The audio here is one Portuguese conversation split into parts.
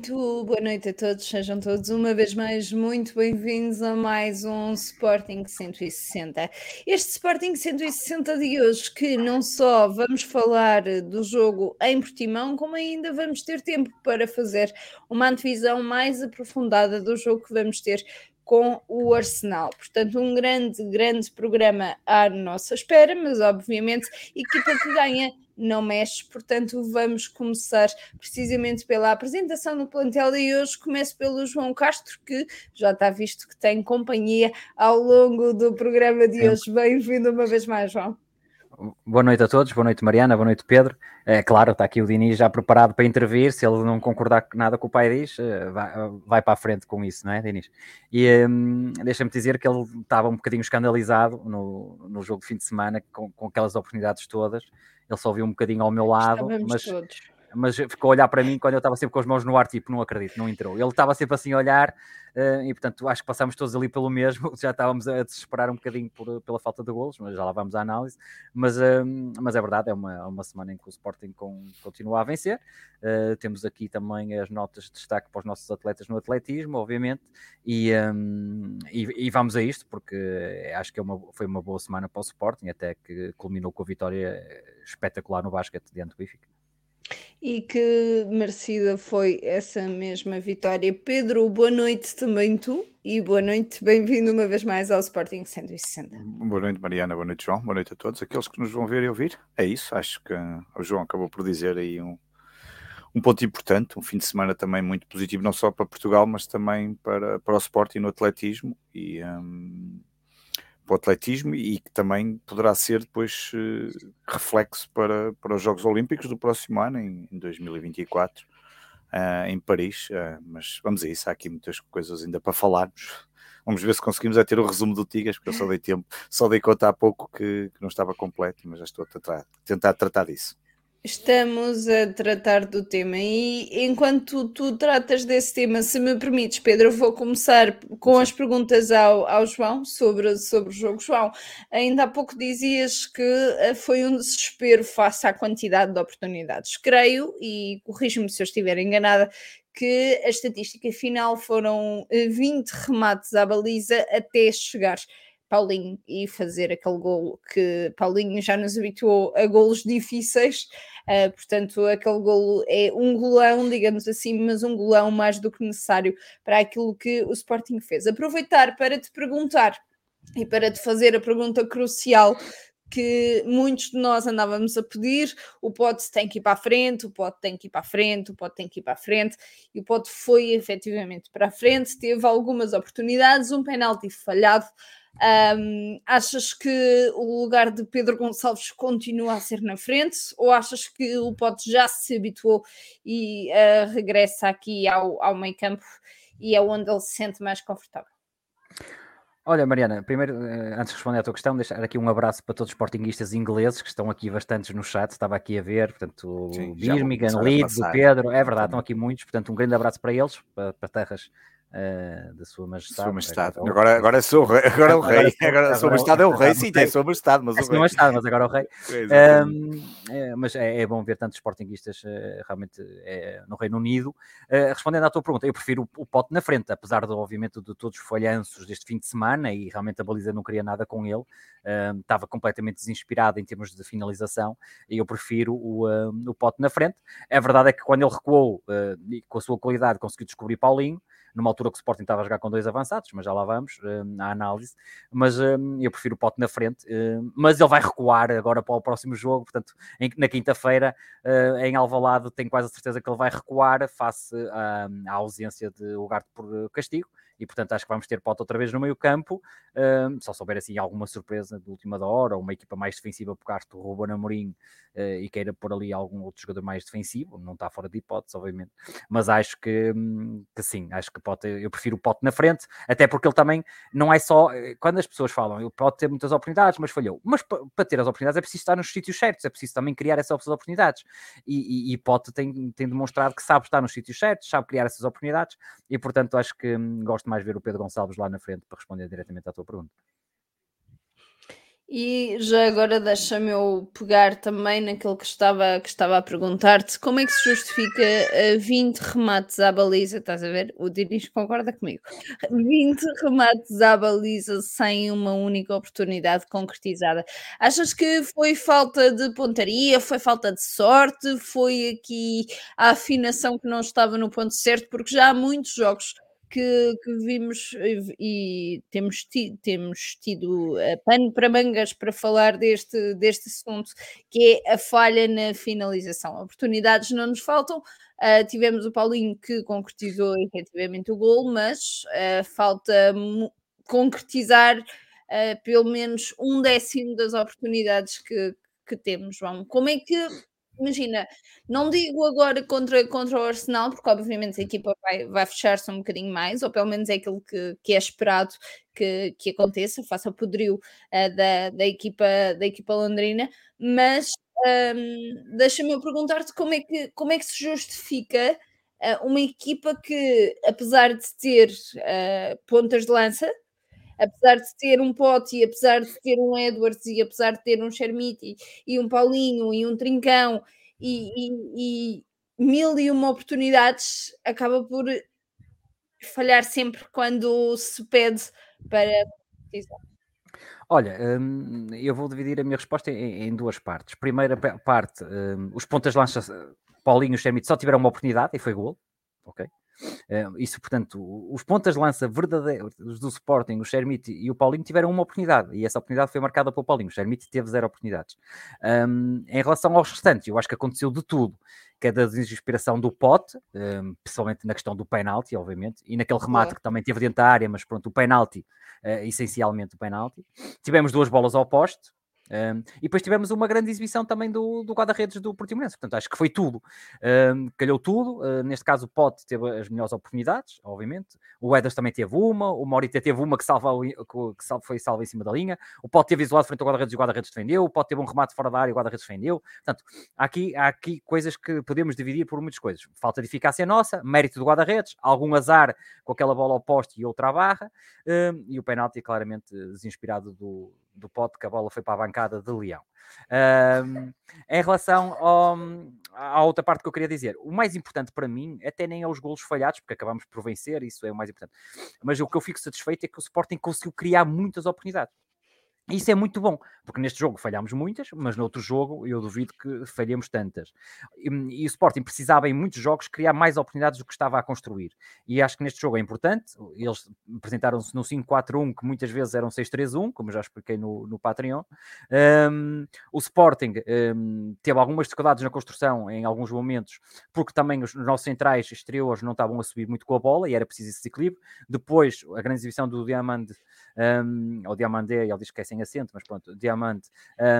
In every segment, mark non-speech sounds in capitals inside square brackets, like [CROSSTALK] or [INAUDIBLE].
Muito boa noite a todos, sejam todos uma vez mais muito bem-vindos a mais um Sporting 160. Este Sporting 160 de hoje, que não só vamos falar do jogo em Portimão, como ainda vamos ter tempo para fazer uma antevisão mais aprofundada do jogo que vamos ter com o Arsenal. Portanto, um grande, grande programa à nossa espera, mas obviamente equipa que ganha não mexe, portanto vamos começar precisamente pela apresentação do plantel e hoje começo pelo João Castro, que já está visto que tem companhia ao longo do programa de hoje. Bem-vindo uma vez mais, João. Boa noite a todos, boa noite Mariana, boa noite Pedro. É claro, está aqui o Diniz já preparado para intervir. Se ele não concordar com nada com o pai diz, eh, vai, vai para a frente com isso, não é, Diniz? E um, deixa-me dizer que ele estava um bocadinho escandalizado no, no jogo de fim de semana com, com aquelas oportunidades todas. Ele só viu um bocadinho ao meu lado, Estávamos mas todos mas ficou a olhar para mim quando eu estava sempre com as mãos no ar, tipo, não acredito, não entrou. Ele estava sempre assim a olhar uh, e, portanto, acho que passámos todos ali pelo mesmo. [LAUGHS] Já estávamos a desesperar um bocadinho por, pela falta de golos, mas já lá vamos à análise. Mas, uh, mas é verdade, é uma, é uma semana em que o Sporting com, continua a vencer. Uh, temos aqui também as notas de destaque para os nossos atletas no atletismo, obviamente, e, um, e, e, vamos a isto, porque acho que é uma, foi uma boa semana para o Sporting, até que culminou com a vitória espetacular no basquete diante do Benfica. E que merecida foi essa mesma vitória. Pedro, boa noite também tu e boa noite, bem-vindo uma vez mais ao Sporting 160. Boa noite, Mariana, boa noite, João, boa noite a todos. Aqueles que nos vão ver e ouvir, é isso. Acho que o João acabou por dizer aí um, um ponto importante, um fim de semana também muito positivo, não só para Portugal, mas também para, para o Sporting no atletismo. E. Um, para o atletismo e que também poderá ser depois uh, reflexo para, para os Jogos Olímpicos do próximo ano, em, em 2024, uh, em Paris. Uh, mas vamos a isso, há aqui muitas coisas ainda para falarmos. Vamos ver se conseguimos é ter o resumo do Tigas, porque eu só dei tempo, só dei conta há pouco que, que não estava completo, mas já estou a tentar, tentar tratar disso. Estamos a tratar do tema e enquanto tu tratas desse tema, se me permites, Pedro, eu vou começar com as perguntas ao, ao João sobre, sobre o jogo. João, ainda há pouco dizias que eh, foi um desespero face à quantidade de oportunidades. Creio, e corrijo-me se eu estiver enganada, que a estatística final foram 20 eh, remates à baliza até chegar Paulinho e fazer aquele gol que Paulinho já nos habituou a golos difíceis, uh, portanto, aquele golo é um golão, digamos assim, mas um golão mais do que necessário para aquilo que o Sporting fez. Aproveitar para te perguntar e para te fazer a pergunta crucial que muitos de nós andávamos a pedir, o Pote tem que ir para a frente, o Pote tem que ir para a frente, o Pote tem que ir para a frente, e o Pote foi efetivamente para a frente, teve algumas oportunidades, um penalti falhado, um, achas que o lugar de Pedro Gonçalves continua a ser na frente? Ou achas que o Pote já se habituou e uh, regressa aqui ao, ao meio campo e é onde ele se sente mais confortável? Olha, Mariana, primeiro, eh, antes de responder à tua questão, deixar aqui um abraço para todos os sportinguistas ingleses que estão aqui bastantes no chat, estava aqui a ver, portanto, o Birmingham, Leeds, o Pedro, é verdade, estão aqui muitos, portanto, um grande abraço para eles, para, para terras uh, da Sua Majestade. Sua Majestade. Agora, agora sou agora é o rei. Agora, Sua Majestade é o rei, sim, tem Sua Majestade, mas o rei. Majestade, mas agora é o rei. Um, é, mas é, é, bom ver tantos sportinguistas uh, realmente é, no Reino Unido. Uh, respondendo à tua pergunta, eu prefiro o, o pote na frente, apesar do, obviamente, de todos os falhanços deste fim de semana e realmente a baliza não queria nada com ele. Uh, estava completamente desinspirado em termos de finalização e eu prefiro o, o pote na frente. A verdade é que quando ele recuou com a sua qualidade conseguiu descobrir Paulinho, numa altura que o Sporting estava a jogar com dois avançados, mas já lá vamos uh, à análise. Mas uh, eu prefiro o Pote na frente, uh, mas ele vai recuar agora para o próximo jogo, portanto, em, na quinta-feira em Alvalade, tenho quase a certeza que ele vai recuar face à, à ausência de Ugarte por castigo e portanto acho que vamos ter Pote outra vez no meio campo, uh, só souber assim alguma surpresa de última da hora, ou uma equipa mais defensiva por causa do Ruben Amorim uh, e queira pôr ali algum outro jogador mais defensivo, não está fora de hipótese, obviamente, mas acho que, hum, que sim, acho que eu prefiro o Pote na frente, até porque ele também não é só, eh, quando as pessoas falam, ele pode ter muitas oportunidades, mas falhou, mas para ter as oportunidades é preciso estar nos sítios certos, é preciso também criar essas oportunidades, e, e, e Pote tem, tem demonstrado que sabe estar nos sítios certos, sabe criar essas oportunidades, e portanto acho que hum, gosto mais ver o Pedro Gonçalves lá na frente para responder diretamente à tua pergunta. E já agora deixa-me eu pegar também naquilo que estava, que estava a perguntar-te, como é que se justifica uh, 20 remates à baliza, estás a ver? O Dinis concorda comigo. 20 remates à baliza sem uma única oportunidade concretizada. Achas que foi falta de pontaria, foi falta de sorte, foi aqui a afinação que não estava no ponto certo? Porque já há muitos jogos que, que vimos e, e temos, ti, temos tido uh, pano para mangas para falar deste, deste assunto, que é a falha na finalização. Oportunidades não nos faltam. Uh, tivemos o Paulinho que concretizou efetivamente o gol, mas uh, falta concretizar pelo menos um décimo das oportunidades que, que temos, João. Como é que imagina, não digo agora contra, contra o Arsenal, porque obviamente a equipa vai, vai fechar-se um bocadinho mais, ou pelo menos é aquilo que, que é esperado que, que aconteça, faça o poderio uh, da, da, equipa, da equipa londrina, mas um, deixa-me perguntar-te como, é que, como é que se justifica uh, uma equipa que, apesar de ter uh, pontas de lança, apesar de ter um Pote e apesar de ter um Edwards e apesar de ter um Chermiti e um Paulinho e um Trincão e, e, e mil e uma oportunidades, acaba por falhar sempre quando se pede para Olha, hum, eu vou dividir a minha resposta em, duas partes. Primeira parte, hum, os pontas de lança, Paulinho e Chermiti só tiveram uma oportunidade e foi gol, ok? Isso, portanto, os pontas de lança verdadeiros do Sporting, o Shermit e o Paulinho tiveram uma oportunidade e essa oportunidade foi marcada pelo Paulinho. O Shermit teve zero oportunidades. Um, em relação aos restantes, eu acho que aconteceu de tudo. Que é da desinspiração do Pote, um, principalmente na questão do penalti, obviamente, e naquele remate que também teve dentro da área, mas pronto, o penalti, uh, essencialmente o penalti. Tivemos duas bolas ao poste, um, e depois tivemos uma grande exibição também do, do guarda-redes do Portimonense, portanto acho que foi tudo, um, calhou tudo, uh, neste caso o Pote teve as melhores oportunidades, obviamente, o Eders também teve uma, o Morita teve uma que, salva, que salva, foi salva em cima da linha, o Pote teve isolado frente ao guarda-redes e o guarda-redes defendeu, o Pote teve um remate fora da área e o guarda-redes defendeu, portanto, há aqui, há aqui coisas que podemos dividir por muitas coisas, falta de eficácia nossa, mérito do guarda-redes, algum azar com aquela bola ao poste e outra à barra, um, e o penalti claramente desinspirado do do pote que a bola foi para a bancada de Leão. Um, em relação ao, à outra parte que eu queria dizer, o mais importante para mim até nem é os golos falhados, porque acabamos por vencer, isso é o mais importante. Mas o que eu fico satisfeito é que o Sporting conseguiu criar muitas oportunidades. Isso é muito bom, porque neste jogo falhámos muitas, mas no outro jogo eu duvido que falhemos tantas. E, e, o Sporting precisava em muitos jogos criar mais oportunidades do que estava a construir. E acho que neste jogo é importante. Eles apresentaram-se no 5-4-1, que muitas vezes eram 6-3-1, como já expliquei no, no Patreon. Um, o Sporting um, teve algumas dificuldades na construção em alguns momentos, porque também os nossos centrais exteriores não estavam a subir muito com a bola e era preciso esse equilíbrio. Depois, a grande exibição do Diamante, um, ou Diamandé, ele diz que é sem acento, mas pronto, Diamante,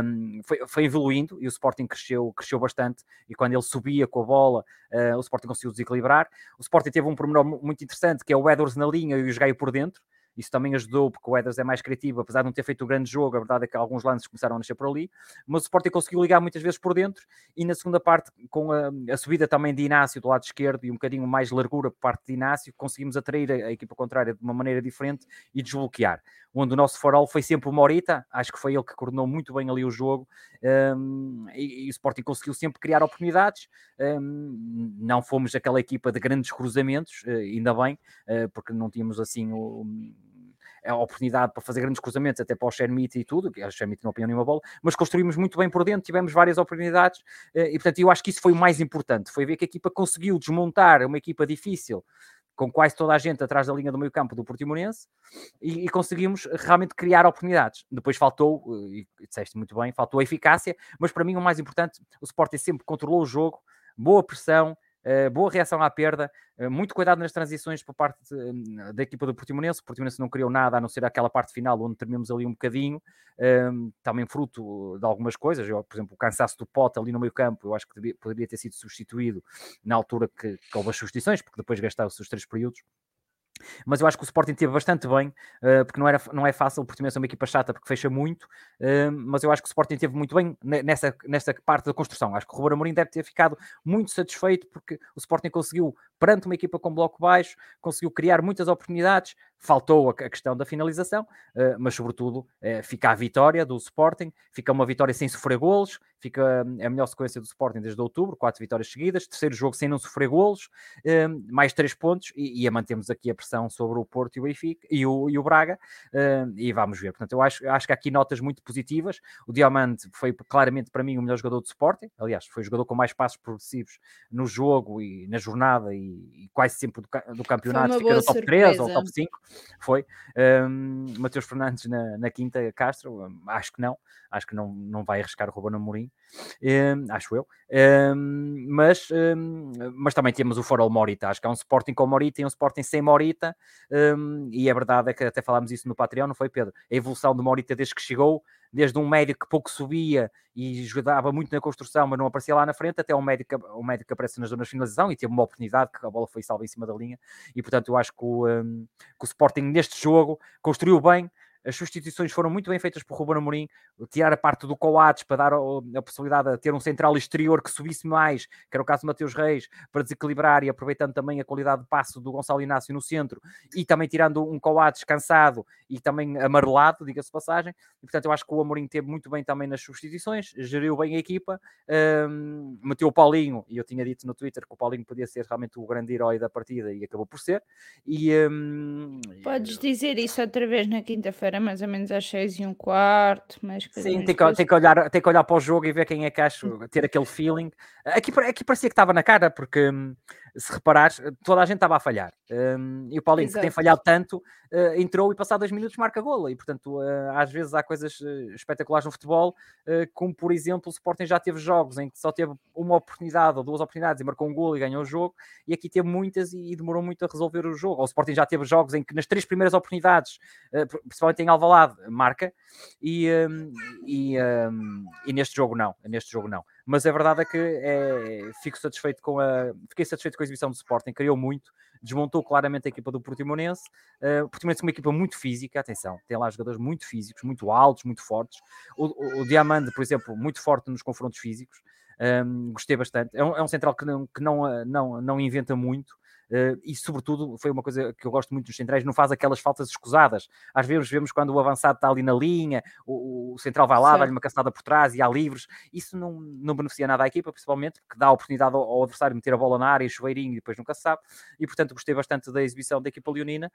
um, foi, foi, evoluindo e o Sporting cresceu, cresceu bastante. E quando ele subia com a bola, uh, o Sporting conseguiu desequilibrar. O Sporting teve um pormenor muito interessante que é o Edwards na linha e o Gaio por dentro. Isso também ajudou, porque o Eders é mais criativo, apesar de não ter feito o grande jogo, a verdade é que alguns lances começaram a nascer por ali, mas o Sporting conseguiu ligar muitas vezes por dentro, e na segunda parte, com a, a subida também de Inácio do lado esquerdo e um bocadinho mais largura por parte de Inácio, conseguimos atrair a, a equipa contrária de uma maneira diferente e desbloquear. Onde o nosso farol foi sempre o Morita, acho que foi ele que coordenou muito bem ali o jogo, um, e, e, o Sporting conseguiu sempre criar oportunidades, um, não fomos aquela equipa de grandes cruzamentos, uh, ainda bem, uh, porque não tínhamos assim o a oportunidade para fazer grandes cruzamentos, até para o Shermite e tudo, que o Shermite não apanhou nenhuma bola, mas construímos muito bem por dentro, tivemos várias oportunidades, eh, e portanto eu acho que isso foi o mais importante, foi ver que a equipa conseguiu desmontar uma equipa difícil, com quase toda a gente atrás da linha do meio campo do Portimonense, e, e conseguimos realmente criar oportunidades. Depois faltou, eh, e disseste muito bem, faltou a eficácia, mas para mim o mais importante, o Sporting sempre controlou o jogo, boa pressão, boa reação à perda, uh, muito cuidado nas transições por parte de, hum, da equipa do Portimonense. O Portimonense não criou nada a não ser aquela parte final onde terminamos ali um bocadinho, uh, também fruto de algumas coisas. Eu, por exemplo, o cansaço do Pote ali no meio campo, eu acho que devia, poderia ter sido substituído na altura que, que houve as substituições, porque depois gastaram-se os três períodos. Mas eu acho que o Sporting teve bastante bem, uh, porque não, era, não é fácil, o Portimonense é uma equipa chata porque fecha muito, uh, mas eu acho que o Sporting teve muito bem nessa, nessa parte da construção. Acho que o Ruben Amorim deve ter ficado muito satisfeito porque o Sporting conseguiu, perante uma equipa com bloco baixo, conseguiu criar muitas oportunidades, faltou a, questão da finalização, uh, mas sobretudo uh, fica a vitória do Sporting, fica uma vitória sem sofrer golos, fica hum, a melhor sequência do Sporting desde outubro, quatro vitórias seguidas, terceiro jogo sem não sofrer golos, mais três pontos e, e a mantemos aqui a pressão sobre o Porto e o Benfica e o, e o Braga e vamos ver. Portanto, eu acho, acho que há aqui notas muito positivas. O Diamante foi claramente para mim o melhor jogador do Sporting, aliás, foi o jogador com mais passos progressivos no jogo e na jornada e, e quase sempre do, do campeonato, fica no top surpresa. 3 ou top 5 foi. Um, Mateus Fernandes na, na, quinta, Castro, acho que não, acho que não, não vai arriscar o Ruben Amorim, um, acho eu. mas, mas também temos o Forol Morita, acho que há um Sporting com Morita e um Sporting sem Morita, e a verdade é que até falámos isso no Patreon, não foi, Pedro? A evolução de Morita desde que chegou desde um médio que pouco subia e ajudava muito na construção, mas não aparecia lá na frente, até um médio que, um médio que aparece nas zonas de finalização e teve uma oportunidade que a bola foi salva em cima da linha. E portanto, eu acho que o, um, que o Sporting neste jogo construiu bem, as substituições foram muito bem feitas por Ruben Amorim, tirar a parte do Coates para dar a possibilidade de ter um central exterior que subisse mais, que era o caso de Mateus Reis, para desequilibrar e aproveitando também a qualidade de passo do Gonçalo Inácio no centro, e também tirando um Coates cansado e também amarelado, diga-se passagem. E, portanto, eu acho que o Amorim teve muito bem também nas substituições, geriu bem a equipa, um, meteu o Paulinho, e eu tinha dito no Twitter que o Paulinho podia ser realmente o grande herói da partida e acabou por ser. E, um, Podes dizer isso outra vez na quinta-feira era mais ou menos às seis e um quarto. Mais Sim, tem que, tem, que olhar, tem que olhar para o jogo e ver quem é que acho, ter aquele feeling. Aqui, aqui parecia que estava na cara, porque hum, se reparares, toda a gente estava a falhar. Um, e o Paulinho, Exato. que tem falhado tanto, uh, entrou e passado dois minutos marca gola. E portanto, uh, às vezes há coisas uh, espetaculares no futebol, como por exemplo, o Sporting já teve jogos em que só teve uma oportunidade ou duas oportunidades e marcou um gol e ganhou o jogo, e aqui teve muitas e, e demorou muito a resolver o jogo. Ou o Sporting já teve jogos em que nas três primeiras oportunidades, principalmente em Alvalade, marca, e, um, e, um, e neste jogo não. Neste jogo não mas a verdade é que é, fico satisfeito com a fiquei satisfeito com a exibição do Sporting, criou muito, desmontou claramente a equipa do Portimonense. Uh, o Portimonense é uma equipa muito física, atenção, tem lá jogadores muito físicos, muito altos, muito fortes. O, o, o Diamante, por exemplo, muito forte nos confrontos físicos. Um, gostei bastante. É um, é um, central que, não, que não, não, não inventa muito, e sobretudo foi uma coisa que eu gosto muito dos centrais, não faz aquelas faltas escusadas. Às vezes vemos quando o avançado está ali na linha, o, o central vai lá, dá-lhe uma caçada por trás e há livres. Isso não, não beneficia nada à equipa, principalmente porque dá a oportunidade ao, ao adversário meter a bola na área, chuveirinho e depois nunca se sabe. E portanto gostei bastante da exibição da equipa leonina.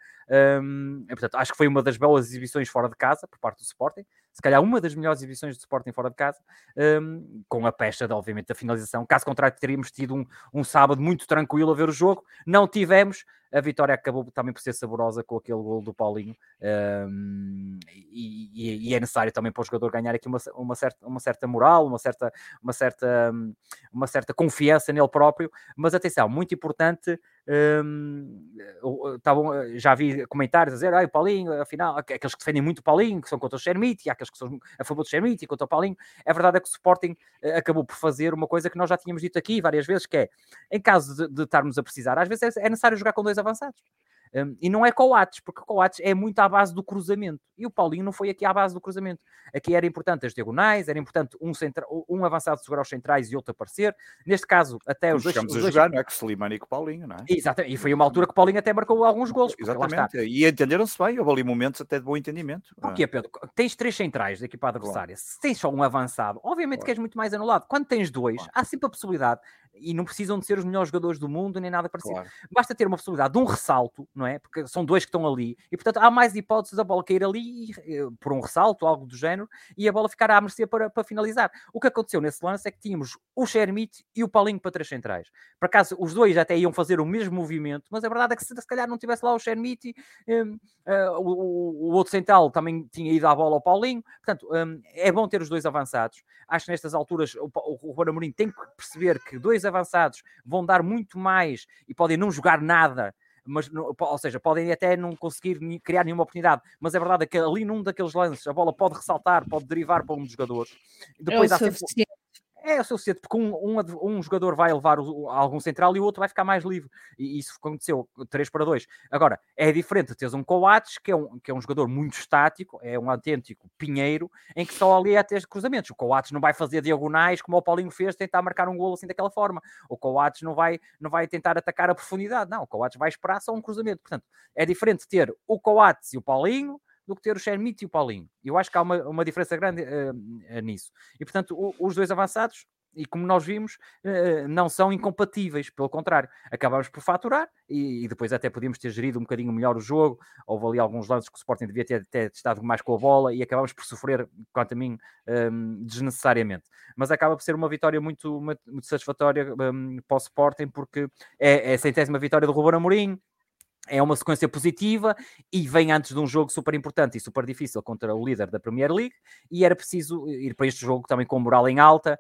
Um, e, portanto, acho que foi uma das belas exibições fora de casa por parte do Sporting se calhar uma das melhores exibições do Sporting fora de casa, um, com a pecha, de, obviamente, da finalização. Caso contrário, teríamos tido um, um sábado muito tranquilo a ver o jogo. Não tivemos, a vitória acabou também por ser saborosa com aquele gol do Paulinho um, e, e, é necessário também para o jogador ganhar aqui uma, uma, certa, uma certa moral, uma certa, uma, certa, uma certa confiança nele próprio, mas atenção, muito importante um, tavam, já vi comentários a dizer, ah, o Paulinho, afinal, aqueles que defendem muito o Paulinho, que são contra o Xermite, e aqueles que são a favor do Xermite e contra o Paulinho. A verdade é que o Sporting eh, acabou por fazer uma coisa que nós já tínhamos dito aqui várias vezes, que é, em caso de, de estarmos a precisar, às vezes é, é necessário jogar com dois avançados. Um, e não é Coates, porque Coates é muito à base do cruzamento. E o Paulinho não foi aqui à base do cruzamento. Aqui era importante as diagonais, era importante um, centra, um avançado segurar os centrais e outro aparecer. Neste caso, até Como os dois. A jogar, não é? Com Slimani e com o Paulinho, não é? Exatamente. E foi uma altura que o Paulinho até marcou alguns gols. Exatamente. E entenderam-se bem, houve ali momentos até de bom entendimento. Porquê. Pedro? Tens três centrais da equipa adversária. Claro. Se tens só um avançado, obviamente claro. queres muito mais anulado. Quando tens dois, claro. há sempre a possibilidade e não precisam de ser os melhores jogadores do mundo nem nada parecido. Claro. Basta ter uma possibilidade de um ressalto, não é? Porque são dois que estão ali e, portanto, há mais hipóteses da bola cair ali e, eh, por um ressalto, algo do género, e a bola ficar à mercê para, para finalizar. O que aconteceu nesse lance é que tínhamos o Shermit e o Paulinho para três centrais. Por acaso, os dois até iam fazer o mesmo movimento, mas a verdade é que se, se calhar não tivesse lá o Shermit, um, uh, o, o, outro central também tinha ido à bola ao Paulinho. Portanto, um, é bom ter os dois avançados. Acho que nestas alturas o, o, o Amorim tem que perceber que dois avançados vão dar muito mais e podem não jogar nada mas ou seja, podem até não conseguir criar nenhuma oportunidade, mas a verdade é que ali num daqueles lances a bola pode ressaltar, pode derivar para um dos jogadores. Depois é há sempre, É o suficiente, porque um, um, um jogador vai levar o, algum central e o outro vai ficar mais livre. E isso aconteceu 3 para 2. Agora, é diferente teres um Coates, que é um, que é um jogador muito estático, é um autêntico pinheiro, em que só ali é ter cruzamentos. O Coates não vai fazer diagonais como o Paulinho fez, tentar marcar um golo assim daquela forma. O Coates não vai, não vai tentar atacar a profundidade. Não, o Coates vai esperar só um cruzamento. Portanto, é diferente ter o Coates e o Paulinho do que ter o Shermit e o Paulinho. Eu acho que há uma, uma diferença grande uh, nisso. E, portanto, o, os dois avançados, e como nós vimos, uh, não são incompatíveis, pelo contrário, acabamos por faturar e, e, depois até podíamos ter gerido um bocadinho melhor o jogo. Houve ali alguns lances que o Sporting devia ter, ter estado mais com a bola e acabamos por sofrer, quanto a mim, um, desnecessariamente. Mas acaba por ser uma vitória muito, muito, satisfatória um, para o Sporting, porque é, é a centésima vitória do Ruben Amorim, é uma sequência positiva e vem antes de um jogo super importante e super difícil contra o líder da Premier League e era preciso ir para este jogo também com moral em alta,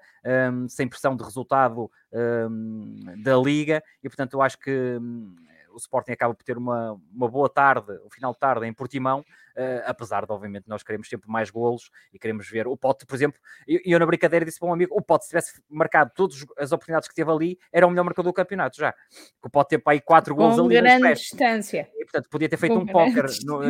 um, sem pressão de resultado um, da Liga e portanto eu acho que um, o Sporting acaba por ter uma, uma boa tarde, o final de tarde em Portimão, uh, apesar de, obviamente, nós queremos sempre mais golos e queremos ver o Pote, por exemplo, e eu, eu, na brincadeira disse para um amigo, o Pote se tivesse marcado todas as oportunidades que teve ali, era o melhor marcador do campeonato já, que o Pote teve para aí quatro golos ali grande distância. E, portanto, podia ter feito Com um póquer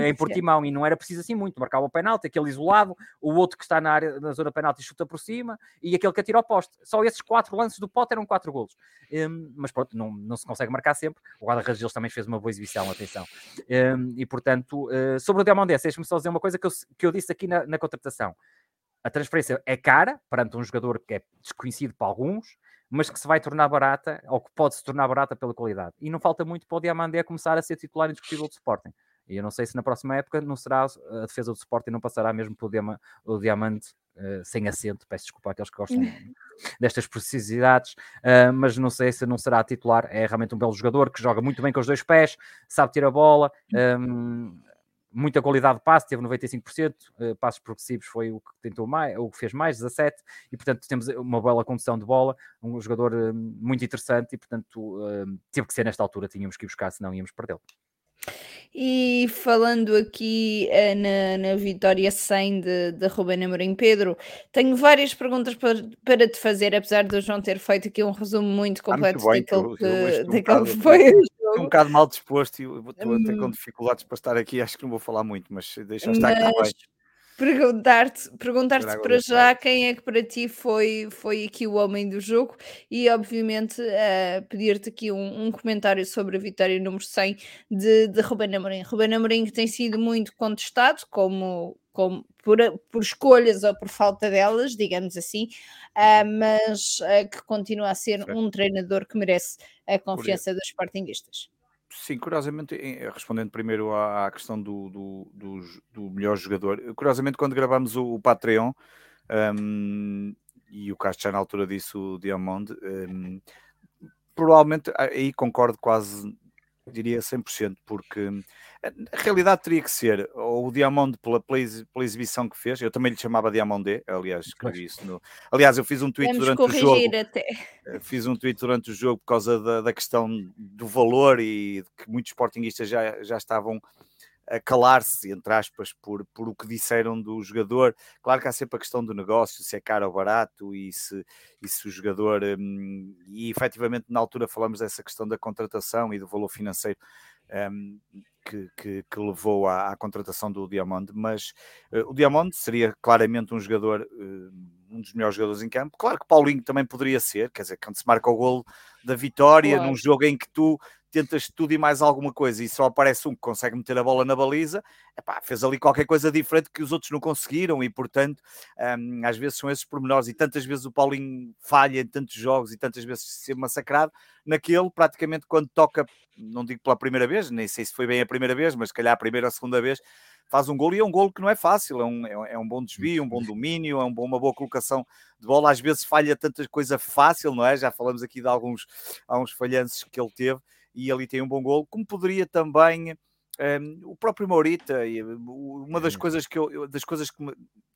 em Portimão e não era preciso assim muito, marcava o penalti, aquele isolado, o outro que está na área, na zona penalti chuta por cima e aquele que atira ao poste. Só esses quatro lances do Pote eram quatro golos. Um, mas pronto, não, não se consegue marcar sempre. O guarda-redes também fez uma boa exibição, atenção. Um, e portanto, uh, sobre o Diamandé, deixe-me só dizer uma coisa que eu, que eu disse aqui na, na contratação. A transferência é cara perante um jogador que é desconhecido para alguns, mas que se vai tornar barata, ou que pode se tornar barata pela qualidade. E não falta muito para o Diamandé começar a ser titular indiscutível do Sporting. E eu não sei se na próxima época não será a defesa do Sporting não passará mesmo pelo diama, o Diamante uh, sem acento. Peço desculpa àqueles que gostam [LAUGHS] destas precisidades, uh, mas não sei se não será titular. É realmente um belo jogador que joga muito bem com os dois pés, sabe tirar a bola. Um, muita qualidade de passe, teve 95%, uh, passos progressivos foi o que tentou mais, o que fez mais, 17, e portanto temos uma bela condução de bola, um jogador uh, muito interessante e portanto uh, teve que ser nesta altura, tínhamos que ir buscar, senão íamos perdê-lo. E falando aqui uh, na, na vitória 100 de, de Ruben Amorim Pedro, tenho várias perguntas para, para te fazer, apesar de eu não ter feito aqui um resumo muito completo ah, muito daquele, que, daquele um que foi Estou [LAUGHS] um bocado mal disposto e estou a ter com hum. dificuldades para estar aqui, acho que não vou falar muito, mas deixa estar mas... aqui Perguntar-te perguntar para já quem é que para ti foi, foi aqui o homem do jogo e obviamente uh, pedir-te aqui um, um, comentário sobre a vitória número 100 de, de Ruben Amorim. Ruben Amorim que tem sido muito contestado como, como por, por escolhas ou por falta delas, digamos assim, uh, mas uh, que continua a ser um treinador que merece a confiança dos sportinguistas. Sim, curiosamente, respondendo primeiro à, à questão do, do, do, do, melhor jogador, curiosamente, quando gravamos o, o Patreon, um, e o Castro já na altura disse o Diamond, um, provavelmente aí concordo quase diria 100%, porque a realidade teria que ser ou o Diamond pela, pela, exibição que fez, eu também lhe chamava Diamondé, aliás, escrevi isso no... Aliás, eu fiz um tweet durante o jogo. Até. Eh, fiz um tweet durante o jogo por causa da, da questão do valor e que muitos sportinguistas já, já estavam a calar-se, entre aspas, por, por o que disseram do jogador. Claro que há sempre a questão do negócio, se é caro ou barato e se, e se o jogador. Hum, e efetivamente, na altura, falamos dessa questão da contratação e do valor financeiro. Um, que, que, que, levou à, à, contratação do Diamond, mas uh, o Diamond seria claramente um jogador, uh, um dos melhores jogadores em campo. Claro que Paulinho também poderia ser, quer dizer, quando se marca o golo da vitória, claro. num jogo em que tu tentas tudo e mais alguma coisa e só aparece um que consegue meter a bola na baliza, epá, fez ali qualquer coisa diferente que os outros não conseguiram e, portanto, um, às vezes são esses pormenores e tantas vezes o Paulinho falha em tantos jogos e tantas vezes ser massacrado, naquele, praticamente quando toca, não digo pela primeira vez, nem sei se foi bem a primeira vez, mas se calhar a primeira ou a segunda vez, faz um gol e é um gol que não é fácil, é um, é um bom desvio, um bom domínio, é um bom, uma boa colocação de bola, às vezes falha tanta coisa fácil, não é? Já falamos aqui de alguns, alguns falhanços que ele teve, e ali tem um bom gol, como poderia também um, o próprio Maurita, uma das coisas que eu, das coisas que me,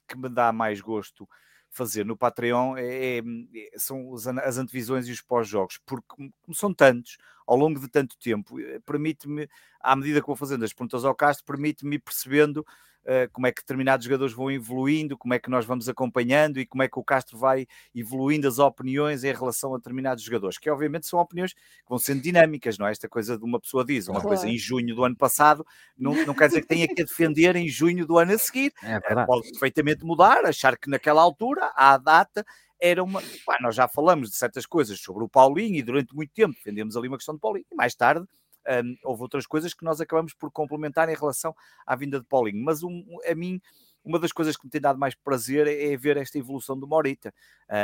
que me dá mais gosto fazer no Patreon é, é, são as antevisões e os pós-jogos, porque como são tantos, ao longo de tanto tempo, eh, permite-me, à medida que vou fazendo as perguntas ao Castro, permite-me percebendo como é que determinados jogadores vão evoluindo, como é que nós vamos acompanhando e como é que o Castro vai evoluindo as opiniões em relação a determinados jogadores, que obviamente são opiniões que vão sendo dinâmicas, não é? Esta coisa de uma pessoa diz uma claro. coisa em junho do ano passado, não, não quer dizer que tenha que defender em junho do ano a seguir. É Pode perfeitamente mudar, achar que naquela altura, à data, era uma. Pá, nós já falamos de certas coisas sobre o Paulinho e durante muito tempo defendemos ali uma questão de Paulinho, e mais tarde um, houve outras coisas que nós acabamos por complementar em relação à vinda de Paulinho. Mas um, a mim, uma das coisas que me tem dado mais prazer é, é ver esta evolução do Morita.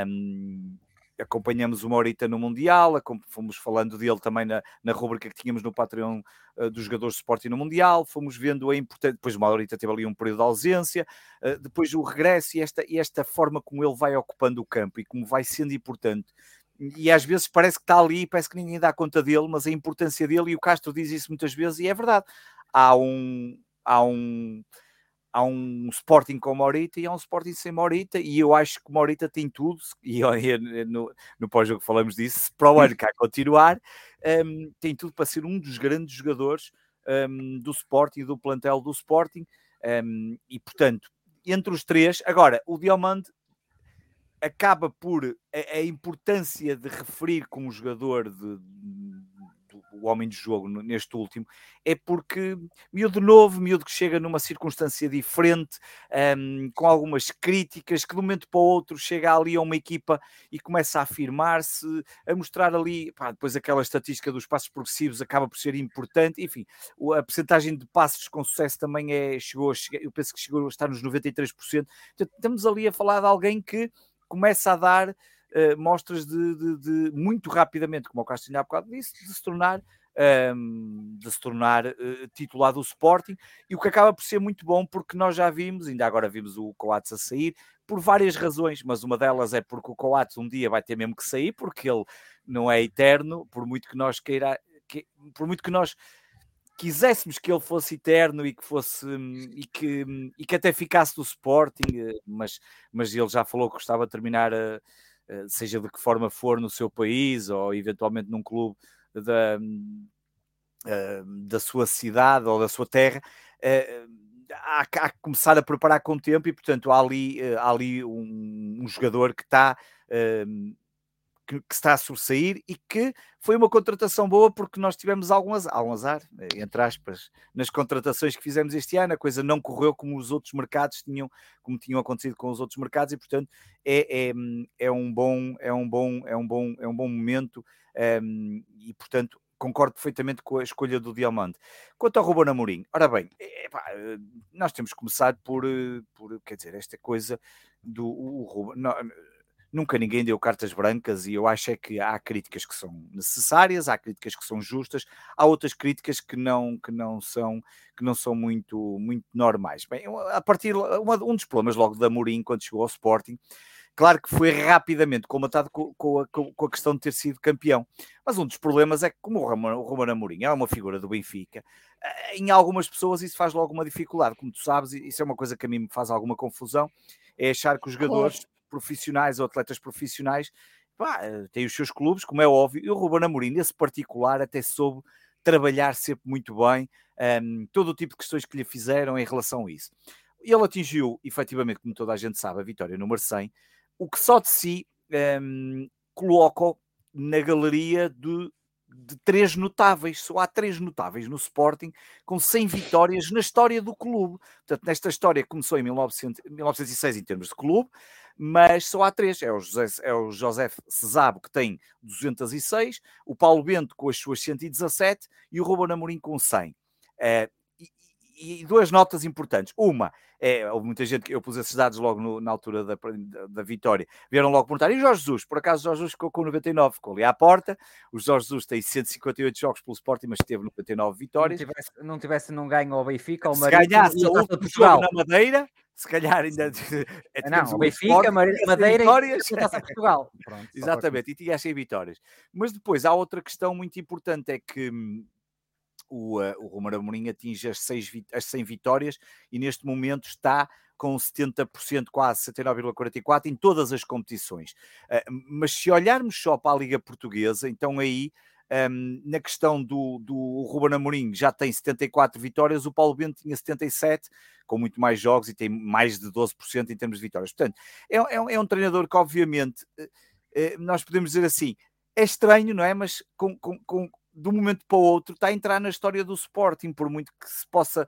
Um, acompanhamos o Morita no Mundial, fomos falando dele também na, na rubrica que tínhamos no Patreon uh, dos jogadores de Sporting no Mundial, fomos vendo a importância, depois o Morita teve ali um período de ausência, uh, depois o regresso e esta, e esta forma como ele vai ocupando o campo e como vai sendo importante e às vezes parece que está ali, parece que ninguém dá conta dele, mas a importância dele, e o Castro diz isso muitas vezes, e é verdade. Há um, há um, há um Sporting com Morita e há um Sporting sem Morita, e eu acho que Morita tem tudo, e no, no pós-jogo falamos disso, para o ano cá continuar, um, tem tudo para ser um dos grandes jogadores um, do Sporting, do plantel do Sporting, um, e portanto, entre os três, agora, o Diamante acaba por a, a, importância de referir como jogador de, o homem de jogo neste último, é porque miúdo novo, miúdo que chega numa circunstância diferente, um, com algumas críticas, que de um momento para o outro chega ali a uma equipa e começa a afirmar-se, a mostrar ali, pá, depois aquela estatística dos passos progressivos acaba por ser importante, enfim, a percentagem de passos com sucesso também é, chegou, eu penso que chegou a estar nos 93%, então, estamos ali a falar de alguém que começa a dar uh, mostras de, de, de, muito rapidamente, como o Castilho há bocado disse, de se tornar, um, ehm, de se tornar uh, titular do Sporting, e o que acaba por ser muito bom, porque nós já vimos, ainda agora vimos o Coates a sair, por várias razões, mas uma delas é porque o Coates um dia vai ter mesmo que sair, porque ele não é eterno, por muito que nós queira, que, por muito que nós quiséssemos que ele fosse eterno e que fosse e que, e que até ficasse do Sporting, eh, mas, mas ele já falou que gostava de terminar, a, a, seja de que forma for, no seu país ou eventualmente num clube da, a, da sua cidade ou da sua terra. Eh, há, há, que começar a preparar com tempo e, portanto, há ali, eh, há ali um, um jogador que está que, que, está a sobressair e que foi uma contratação boa porque nós tivemos algum azar, algum azar, entre aspas, nas contratações que fizemos este ano. A coisa não correu como os outros mercados tinham, como tinham acontecido com os outros mercados e, portanto, é, é, é um bom, é um bom, é um bom, é um bom momento um, e, portanto, concordo perfeitamente com a escolha do Diamante. Quanto ao Ruben Amorim, ora bem, nós temos que começar por, por, quer dizer, esta coisa do o Ruben, não, nunca ninguém deu cartas brancas e eu acho é que há críticas que são necessárias, há críticas que são justas, há outras críticas que não que não são que não são muito muito normais. Bem, a partir uma, um dos problemas logo da Mourinho quando chegou ao Sporting, claro que foi rapidamente comatado com, com, a, com, a, questão de ter sido campeão, mas um dos problemas é que como o Romano, o Romano Amorim é uma figura do Benfica, eh, em algumas pessoas isso faz logo uma dificuldade, como tu sabes, isso é uma coisa que a mim me faz alguma confusão, é achar que os jogadores profissionais ou atletas profissionais pá, eh, têm os seus clubes, como é óbvio, e o Ruben Amorim, nesse particular, até soube trabalhar sempre muito bem um, ehm, todo o tipo de questões que lhe fizeram em relação a isso. Ele atingiu, efetivamente, como toda a gente sabe, a vitória número 100, o que só de si um, ehm, coloca na galeria de de três notáveis, só há três notáveis no Sporting com 100 vitórias na história do clube. Portanto, nesta história começou em 1900, 1906 em termos de clube, mas só há três. É o José, é o José Cesabo que tem 206, o Paulo Bento com as suas 117 e o Ruben Amorim com 100. É, e duas notas importantes. Uma, é, houve muita gente que eu pus esses dados logo no, na altura da, da, da, vitória, vieram logo perguntar, e Jorge Jesus? Por acaso Jorge Jesus ficou com 99, ficou ali à porta, o Jorge Jesus tem 158 jogos pelo Sporting, mas teve 99 vitórias. Não tivesse, não, tivesse não ganho ao Benfica, ao Se ganhasse o Portugal na Madeira, se calhar ainda... [LAUGHS] É, não, o Benfica, Madeira vitórias. e Taça Portugal. [LAUGHS] Pronto, Exatamente, e tinha 100 vitórias. Mas depois há outra questão muito importante, é que hum, o, uh, o Romero Amorim atinge as, seis, as 100 vitórias e neste momento está com 70%, quase 79,44% em todas as competições. Uh, mas se olharmos só para a Liga Portuguesa, então aí Um, na questão do, do Ruben Amorim, já tem 74 vitórias, o Paulo Bento tinha 77, com muito mais jogos e tem mais de 12% em termos de vitórias. Portanto, é, é, é um treinador que, obviamente, eh, nós podemos dizer assim, é estranho, não é? Mas com, com, com, de um momento para o outro está a entrar na história do Sporting, por muito que se possa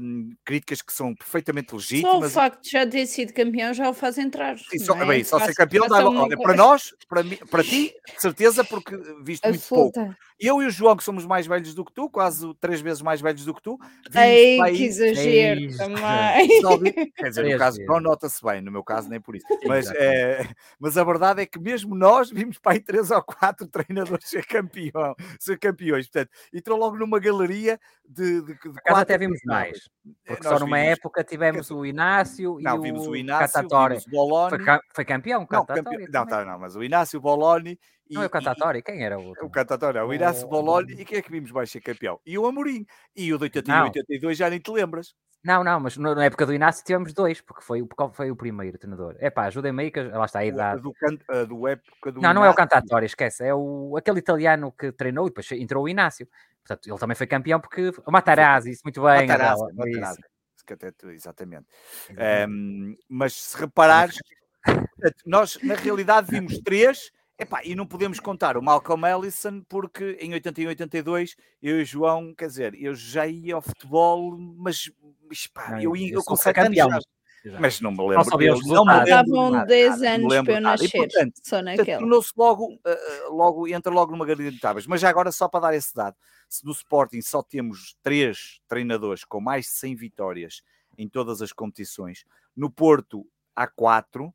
um, críticas que são perfeitamente legítimas. Só o facto de já ter sido campeão já o faz entrar. Sim, só, é? bem, só ser campeão dá, olha, para nós, para, mim, para ti, de certeza, porque viste muito pouco. Eu e o João, que somos mais velhos do que tu, quase três vezes mais velhos do que tu. Ei, que exagero Ei, também. [LAUGHS] quer dizer, no caso, não nota-se bem, no meu caso, nem por isso. Mas, é, [LAUGHS] mas a verdade é que mesmo nós vimos para aí três ou quatro [LAUGHS] treinadores ser campeão, ser campeões. Portanto, entrou logo numa galeria de, de, de quatro. Até vimos mais mais. Porque Nós só numa vimos... época tivemos o Inácio não, e vimos o, o Inácio. Vimos o Boloni. Foi, foi campeão, não, campe... não, tá, não, mas o Inácio, o Boloni e, não é o Catatori, quem era o outro? O Catatori, o Inácio o... Boloni e quem é que vimos mais ser campeão? E o Amorim. E o de 81 82 já nem te lembras. Não, não, mas na época do Inácio tivemos dois, porque foi, porque foi o primeiro treinador. É pá, ajudem-me aí, que lá está a idade. Do, do, do época do não, Inácio. não é o Cantatório, esquece. É o, aquele italiano que treinou e depois entrou o Inácio. Portanto, ele também foi campeão porque o Matarazzi, isso muito bem. Matarazzi, Matarazzi até, exatamente. Um, mas se reparares, nós na realidade vimos três. Epá, e não podemos contar o Malcolm Ellison porque em 81 e 82 eu e o João, quer dizer, eu já ia ao futebol, mas, mas pá, não, eu, ia, eu, eu com sete anos já, mas não me lembro. Não sabia os não me lembro Estavam 10 anos para eu nascer. E, portanto, só naquela. Tornou-se logo, uh, logo, entra logo numa galeria de tábuas. Mas já agora, só para dar esse dado, se no Sporting só temos três treinadores com mais de 100 vitórias em todas as competições, no Porto há quatro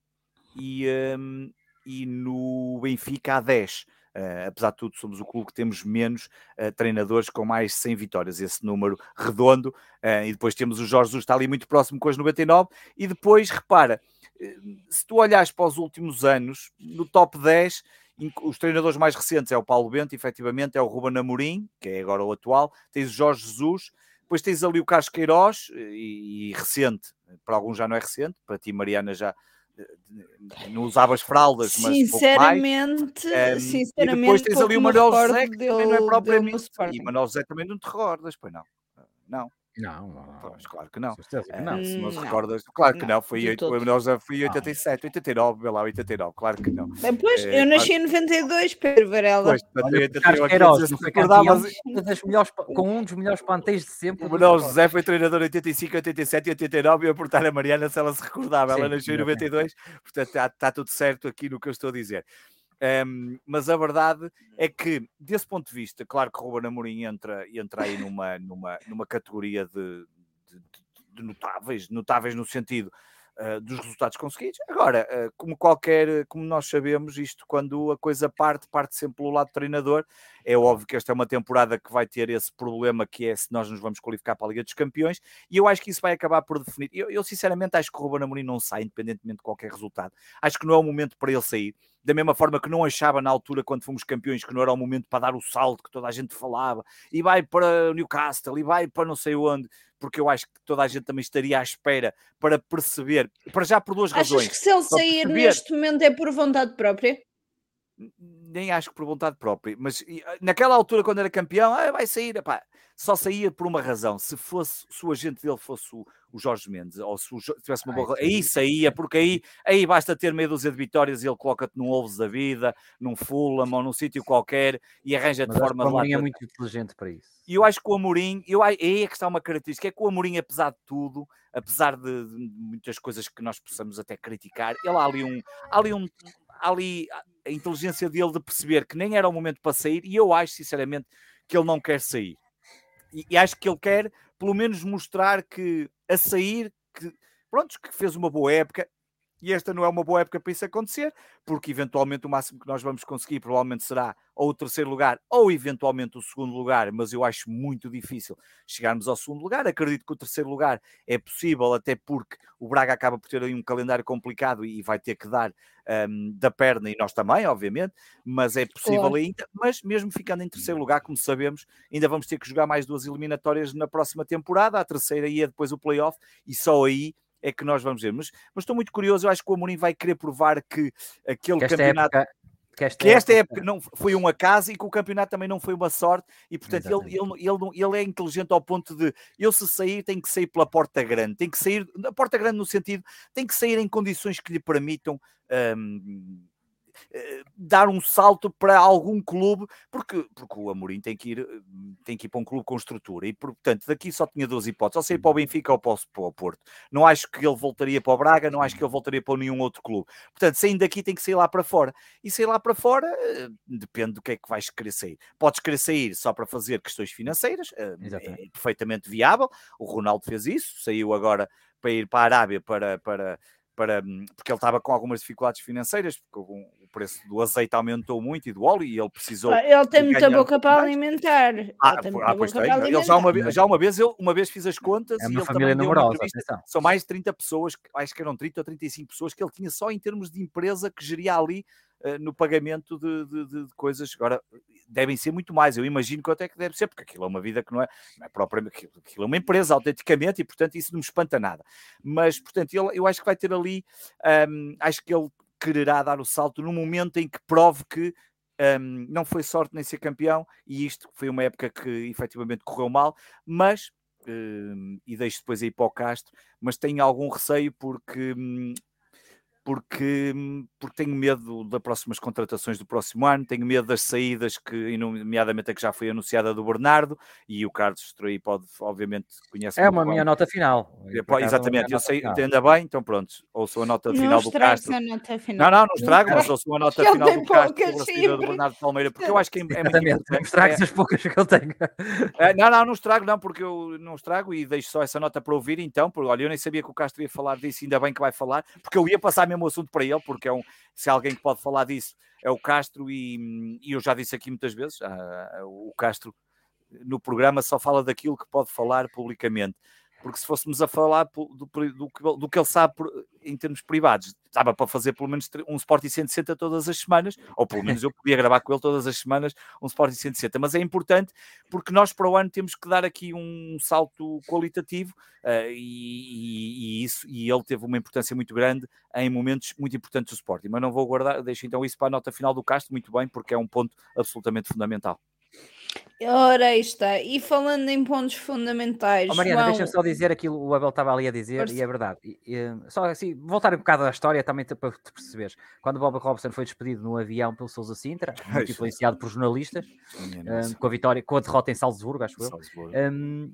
e, um, e no Benfica há 10. Uh, apesar de tudo, somos o clube que temos menos uh, treinadores com mais de 100 vitórias, esse número redondo. Uh, e depois temos o Jorge Jesus, está ali muito próximo com as 99. E depois, repara, se tu olhares para os últimos anos, no top 10, os treinadores mais recentes é o Paulo Bento, efetivamente, é o Ruben Amorim, que é agora o atual, tens o Jorge Jesus, depois tens ali o Carlos Queiroz, e, e recente, para alguns já não é recente, para ti, Mariana, já não usavas fraldas, mas sinceramente, um, sinceramente, depois tens ali o Manuel José, que também não é propriamente. E Manuel José também não te recordas, pois não. Não. Não, não, Pois, claro que não. Que não. Uh, se não se recordas, claro que não, foi, 8, nós fui 87, 89, lá, 89, claro que não. Depois, é, eu nasci em 92, Pedro Varela. Pois, foi recordavas... melhores, com um dos melhores plantéis de sempre. O Manuel José foi treinador em 85, 87 e 89 e eu perguntar a Mariana se ela se recordava, ela nasceu em 92, portanto está, está tudo certo aqui no que eu estou a dizer. Um, mas a verdade é que, desse ponto de vista, claro que o Ruben Amorim entra, entra aí numa, numa, numa categoria de, de, de notáveis, notáveis no sentido uh, dos resultados conseguidos. Agora, uh, como qualquer, como nós sabemos, isto quando a coisa parte, parte sempre pelo lado do treinador. É óbvio que esta é uma temporada que vai ter esse problema que é se nós nos vamos qualificar para a Liga dos Campeões, e eu acho que isso vai acabar por definir. Eu, eu sinceramente acho que o Ruben Amorim não sai, independentemente de qualquer resultado. Acho que não é o momento para ele sair da mesma forma que não achava na altura, quando fomos campeões, que não era o momento para dar o salto que toda a gente falava, e vai para Newcastle, e vai para não sei onde, porque eu acho que toda a gente também estaria à espera para perceber, para já por duas Achas razões. Achas que se ele sair perceber... neste momento é por vontade própria? Nem acho que por vontade própria, mas naquela altura, quando era campeão, ah, vai sair, epá, só saía por uma razão. Se fosse, se o agente dele fosse o, o Jorge Mendes, ou se o, tivesse uma boa. Aí saía, porque aí, aí basta ter meia dúzia de vitórias e ele coloca-te num Wolves da vida, num Fulham ou num sítio qualquer e arranja de forma. O Amorim é muito inteligente para isso. E eu acho que o Amorim, eu, aí é que está uma característica, é que o Amorim, apesar de tudo, apesar de, de muitas coisas que nós possamos até criticar, ele há ali um. Há ali um há ali a inteligência dele de perceber que nem era o momento para sair, e eu acho, sinceramente, que ele não quer sair e, e, acho que ele quer, pelo menos, mostrar que a sair, que pronto, que fez uma boa época. E esta não é uma boa época para isso acontecer, porque eventualmente o máximo que nós vamos conseguir provavelmente será ou o terceiro lugar ou eventualmente o segundo lugar, mas eu acho muito difícil chegarmos ao segundo lugar. Acredito que o terceiro lugar é possível, até porque o Braga acaba por ter aí um calendário complicado e vai ter que dar um, da perna, e nós também, obviamente, mas é possível claro. ainda. Mas mesmo ficando em terceiro lugar, como sabemos, ainda vamos ter que jogar mais duas eliminatórias na próxima temporada. A terceira é depois o playoff, e só aí é que nós vamos ver. Mas, mas estou muito curioso, eu acho que o Amorim vai querer provar que aquele que campeonato. Época que esta, que esta época, época não foi um acaso e que o campeonato também não foi uma sorte e portanto ele, ele, ele, ele, é inteligente ao ponto de eu se sair tem que sair pela porta grande, tem que sair da porta grande no sentido, tem que sair em condições que lhe permitam um, eh, dar um salto para algum clube, porque, porque o Amorim tem que, ir, tem que ir para um clube com estrutura, e portanto daqui só tinha duas hipóteses, ou sair para o Benfica ou para o, para o Porto. Não acho que ele voltaria para o Braga, não acho que ele voltaria para nenhum outro clube. Portanto, saindo daqui tem que sair lá para fora. E sair lá para fora eh, depende do que é que vais querer sair. Podes querer sair só para fazer questões financeiras, eh, é perfeitamente viável. O Ronaldo fez isso, saiu agora para ir para a Arábia para, para para, hum, porque ele estava com algumas dificuldades financeiras, porque o, o preço do azeite aumentou muito e do óleo e ele precisou. Ele tem muita boca para alimentar. Ah, ah pois tem. Ele já uma, vez, já uma vez, ele, uma vez fiz as contas é uma e ele família numerosa. São mais de 30 pessoas, acho que eram 30 ou 35 pessoas que ele tinha só em termos de empresa que geria ali no pagamento de, de, de, coisas. Agora, devem ser muito mais. Eu imagino que até que deve ser, porque aquilo é uma vida que não é, não é propriamente, aquilo é uma empresa autenticamente e, portanto, isso não me espanta nada. Mas, portanto, ele, eu acho que vai ter ali, um, acho que ele quererá dar o salto no momento em que prove que um, não foi sorte nem ser campeão e isto foi uma época que efetivamente correu mal, mas. Um, e deixo depois aí para o Castro, mas tenho algum receio porque hum, porque, porque tenho medo das próximas contratações do próximo ano, tenho medo das saídas, que, nomeadamente a que já foi anunciada do Bernardo, e o Carlos Stroí pode, obviamente, conhece É uma minha nota final. É, exatamente, eu sei, ainda bem, então pronto, ouço a nota final do Castro. Nota final. Não, não, não estrago, mas ouço a nota final do Castro sobre a saída do Bernardo Palmeira, porque eu acho que é, é muito importante. Não estragues é, as poucas que eu tenho. É, não, não, não estrago, não, porque eu não estrago e deixo só essa nota para ouvir, então, porque olha, eu nem sabia que o Castro ia falar disso, ainda bem que vai falar, porque eu ia passar mesmo assunto para ele, porque é um, se alguém que pode falar disso é o Castro, e, e eu já disse aqui muitas vezes, uh, o Castro no programa só fala daquilo que pode falar publicamente porque se fôssemos a falar do, do, do que ele sabe em termos privados, estava para fazer pelo menos um Sporting 160 todas as semanas, ou pelo menos eu podia gravar com ele todas as semanas um Sporting 160, mas é importante porque nós para o ano temos que dar aqui um salto qualitativo uh, e, e, isso, e ele teve uma importância muito grande em momentos muito importantes do Sporting, mas não vou guardar, deixo então isso para a nota final do Castro, muito bem, porque é um ponto absolutamente fundamental. Ora, aí está. E falando em pontos fundamentais. Oh, Mariana, João... deixa-me só dizer aquilo que o Abel estava ali a dizer, e é verdade. E, e, só assim, voltar um bocado à história também para te perceberes. Quando o Bob Robson foi despedido no avião pelo Sousa Sintra, [LAUGHS] muito influenciado por jornalistas, um, com a vitória, com a derrota em Salzburgo, acho eu. Um,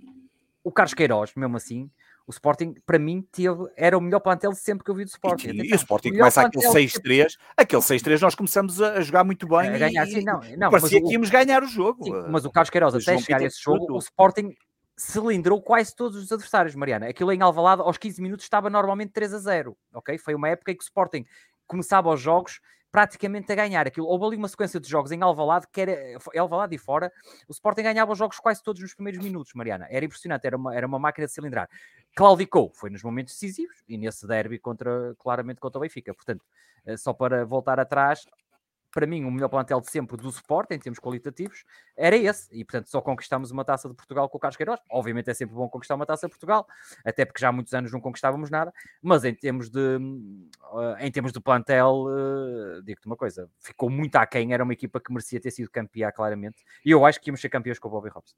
o Carlos Queiroz, mesmo assim, o Sporting, para mim, teve, era o melhor plantel sempre que eu vi do Sporting. E, e o Sporting começa aquele 6-3, aquele 6-3 nós começamos a, jogar muito bem. A ganhar, e, sim, não, não, parecia que íamos ganhar o jogo. Sim, mas o Carlos Queiroz, até chegar a esse jogo, o Sporting cilindrou quase todos os adversários, Mariana. Aquilo em Alvalade, aos 15 minutos, estava normalmente 3 a 0, ok? Foi uma época em que o Sporting começava os jogos praticamente a ganhar. Aquilo, houve ali uma sequência de jogos em Alvalade, que era Alvalade e fora, o Sporting ganhava os jogos quase todos nos primeiros minutos, Mariana. Era impressionante, era uma, era uma máquina de cilindrar. Claudicou, foi nos momentos decisivos e nesse derby contra, claramente contra o Benfica. Portanto, eh, só para voltar atrás, para mim, o melhor plantel de sempre do suporte, em termos qualitativos, era esse. E, portanto, só conquistamos uma taça de Portugal com o Carlos Queiroz. Obviamente é sempre bom conquistar uma taça de Portugal, até porque já há muitos anos não conquistávamos nada. Mas em termos de, eh, em termos de plantel, uh, digo-te uma coisa, ficou muito aquém. Era uma equipa que merecia ter sido campeã, claramente. E eu acho que íamos ser campeões com o Bobby Robson.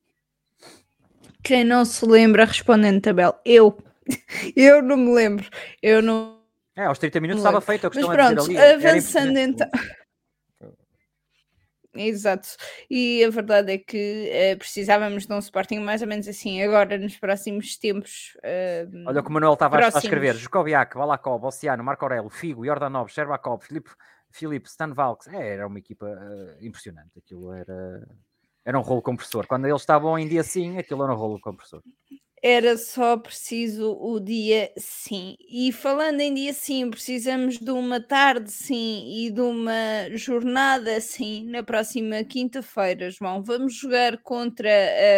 Quem não se lembra, respondendo tabela, eu. [LAUGHS] Eu não me lembro. Eu não. É, aos 30 minutos estava feito a questão Mas pronto, avançando então. Exato. E a verdade é que uh, precisávamos de um Sporting mais ou menos assim agora nos próximos tempos. Uh, Olha o que o Manuel estava próximos. a escrever: Jukoviak, Valakov, Oceano, Marco Aurelo, Figo, Jordanov, Sherbakov, Filipe, Filipe Stan Valks. É, era uma equipa uh, impressionante. Aquilo era, era um rolo compressor. Quando eles estavam em dia sim, aquilo era um rolo compressor era só preciso o dia sim. E falando em dia sim, precisamos de uma tarde sim e de uma jornada sim na próxima quinta-feira, João. Vamos jogar contra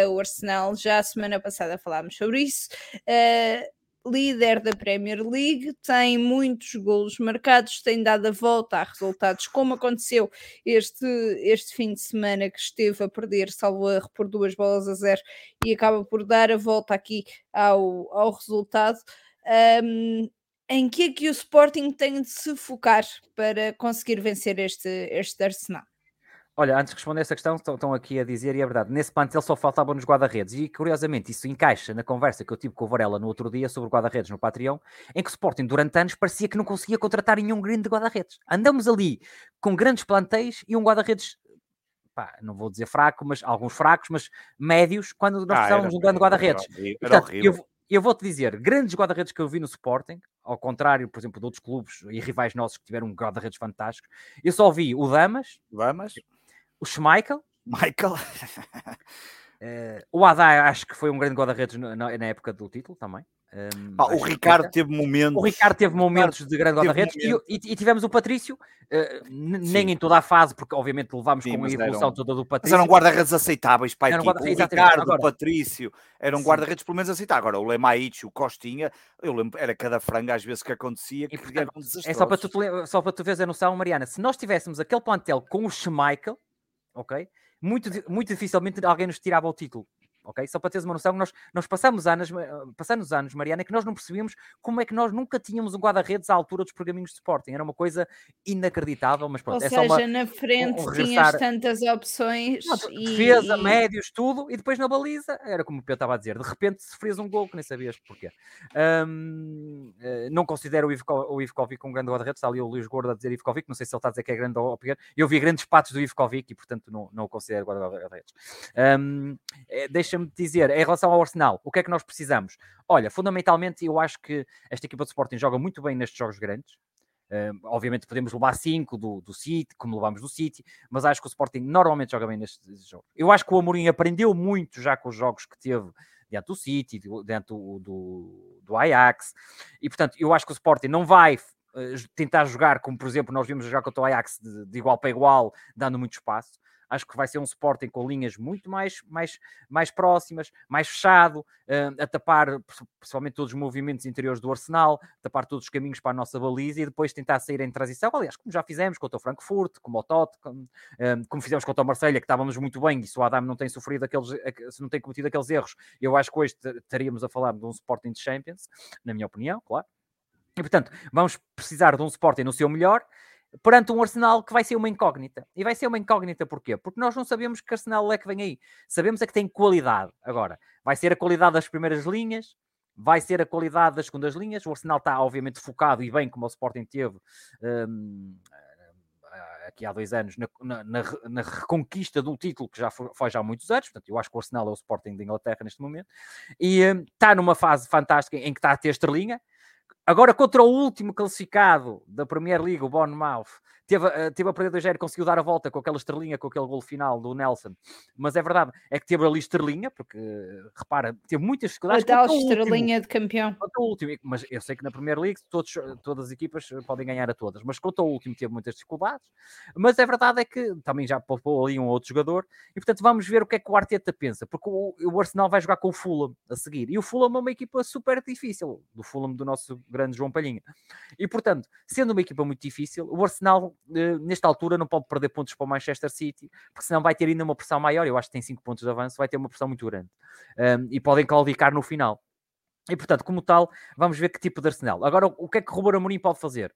uh, o Arsenal. Já a semana passada falámos sobre isso. Uh, líder da Premier League, tem muitos golos marcados, tem dado a volta a resultados, como aconteceu este, este fim de semana que esteve a perder, salvo erro, por duas bolas a zero e acaba por dar a volta aqui ao, ao resultado. Um, Em que é que o Sporting tem de se focar para conseguir vencer este, este Arsenal? Olha, antes de responder essa questão, estão, estão, aqui a dizer, e é verdade, nesse plantel só faltavam nos guarda-redes, e curiosamente isso encaixa na conversa que eu tive com o Varela no outro dia sobre guarda-redes no Patreon, em que o Sporting durante anos parecia que não conseguia contratar nenhum grande guarda-redes. Andamos ali com grandes plantéis e um guarda-redes, não vou dizer fraco, mas alguns fracos, mas médios, quando nós ah, precisávamos de um grande guarda-redes. Eu, eu vou-te dizer, grandes guarda-redes que eu vi no Sporting, ao contrário, por exemplo, de outros clubes e rivais nossos que tiveram guarda-redes fantásticos, eu só vi o Damas, Damas o Schmeichel. Michael. Uh, o Adá acho que foi um grande guarda-redes na, na, época do título também. Um, o Ricardo teve momentos. O Ricardo teve momentos de grande guarda-redes e, e, e, tivemos o Patrício, uh, nem em toda a fase, porque obviamente levámos Sim, com a evolução eram, toda do Patrício. Mas eram guarda-redes aceitáveis para a equipe. O Ricardo, Agora, o Patrício eram guarda-redes pelo menos aceitáveis. Agora o Lemaich, o Costinha, eu lembro, era cada franga às vezes que acontecia que e, um É só para, tu, só para tu veres a noção, Mariana, se nós tivéssemos aquele plantel com o Schmeichel, ok? Muito, muito dificilmente alguém nos tirava o título ok? Só para teres uma noção, nós, nós passamos anos, passamos anos, Mariana, que nós não percebíamos como é que nós nunca tínhamos um guarda-redes à altura dos pergaminhos de Sporting. Era uma coisa inacreditável, mas pronto. Ou é seja, uma, na frente um, um tinhas tantas opções. Não, e... Defesa, médios, tudo, e depois na baliza, era como o Pedro estava a dizer, de repente sofrias um gol que nem sabias porquê. Um, eh, não considero o Ivkovic um grande guarda-redes, está ali o Luís Gordo a dizer Ivkovic, não sei se ele está a dizer que é grande ou pequeno. Eu vi grandes patos do Ivkovic e, portanto, não, não o considero guarda-redes. Um, eh, deixa deixa-me dizer, em relação ao Arsenal, o que é que nós precisamos? Olha, fundamentalmente, eu acho que esta equipa de Sporting joga muito bem nestes jogos grandes. Uh, obviamente podemos levar 5 do, do City, como levamos do City, mas acho que o Sporting normalmente joga bem nestes jogos. Eu acho que o Amorim aprendeu muito já com os jogos que teve dentro do City, dentro do, do, do Ajax, e portanto eu acho que o Sporting não vai uh, tentar jogar como, por exemplo, nós vimos jogar contra o Ajax de, de igual para igual, dando muito espaço. Acho que vai ser um Sporting com linhas muito mais, mais, mais próximas, mais fechado, uh, a tapar principalmente todos os movimentos interiores do Arsenal, tapar todos os caminhos para a nossa baliza e depois tentar sair em transição. Aliás, como já fizemos contra o Frankfurt, como o Tot, como, uh, como fizemos contra o Marselha, que estávamos muito bem e se o Adam não tem sofrido aqueles, se não tem cometido aqueles erros, eu acho que hoje estaríamos a falar de um Sporting de Champions, na minha opinião, claro. E portanto, vamos precisar de um Sporting no seu melhor perante um Arsenal que vai ser uma incógnita. E vai ser uma incógnita porquê? Porque nós não sabemos que Arsenal é que vem aí. Sabemos é que tem qualidade. Agora, vai ser a qualidade das primeiras linhas, vai ser a qualidade das segundas linhas. O Arsenal está, obviamente, focado e bem, como o Sporting teve um, aqui há dois anos, na, na, na, reconquista do título, que já foi, já há muitos anos. Portanto, eu acho que o Arsenal é o Sporting de Inglaterra neste momento. E um, está numa fase fantástica em que está a ter estrelinha. Agora, contra o último classificado da Premier League, o Bournemouth, teve, uh, teve a perder 2 0 conseguiu dar a volta com aquela estrelinha, com aquele gol final do Nelson. Mas é verdade, é que teve ali estrelinha, porque, repara, teve muitas dificuldades. A tal estrelinha último, de campeão. Contra o último, mas eu sei que na Premier League todos, todas as equipas podem ganhar a todas, mas contra o último teve muitas dificuldades. Mas é verdade é que também já poupou ali um outro jogador, e portanto vamos ver o que é que o Arteta pensa, porque o, o Arsenal vai jogar com o Fulham a seguir, e o Fulham é uma equipa super difícil, do Fulham do nosso grande João Palhinha. E portanto, sendo uma equipa muito difícil, o Arsenal eh, nesta altura não pode perder pontos para o Manchester City, porque senão vai ter ainda uma pressão maior. Eu acho que tem 5 pontos de avanço, vai ter uma pressão muito grande. E podem claudicar no final. E portanto, como tal, vamos ver que tipo de Arsenal. Agora, o que é que o Ruben Amorim pode fazer?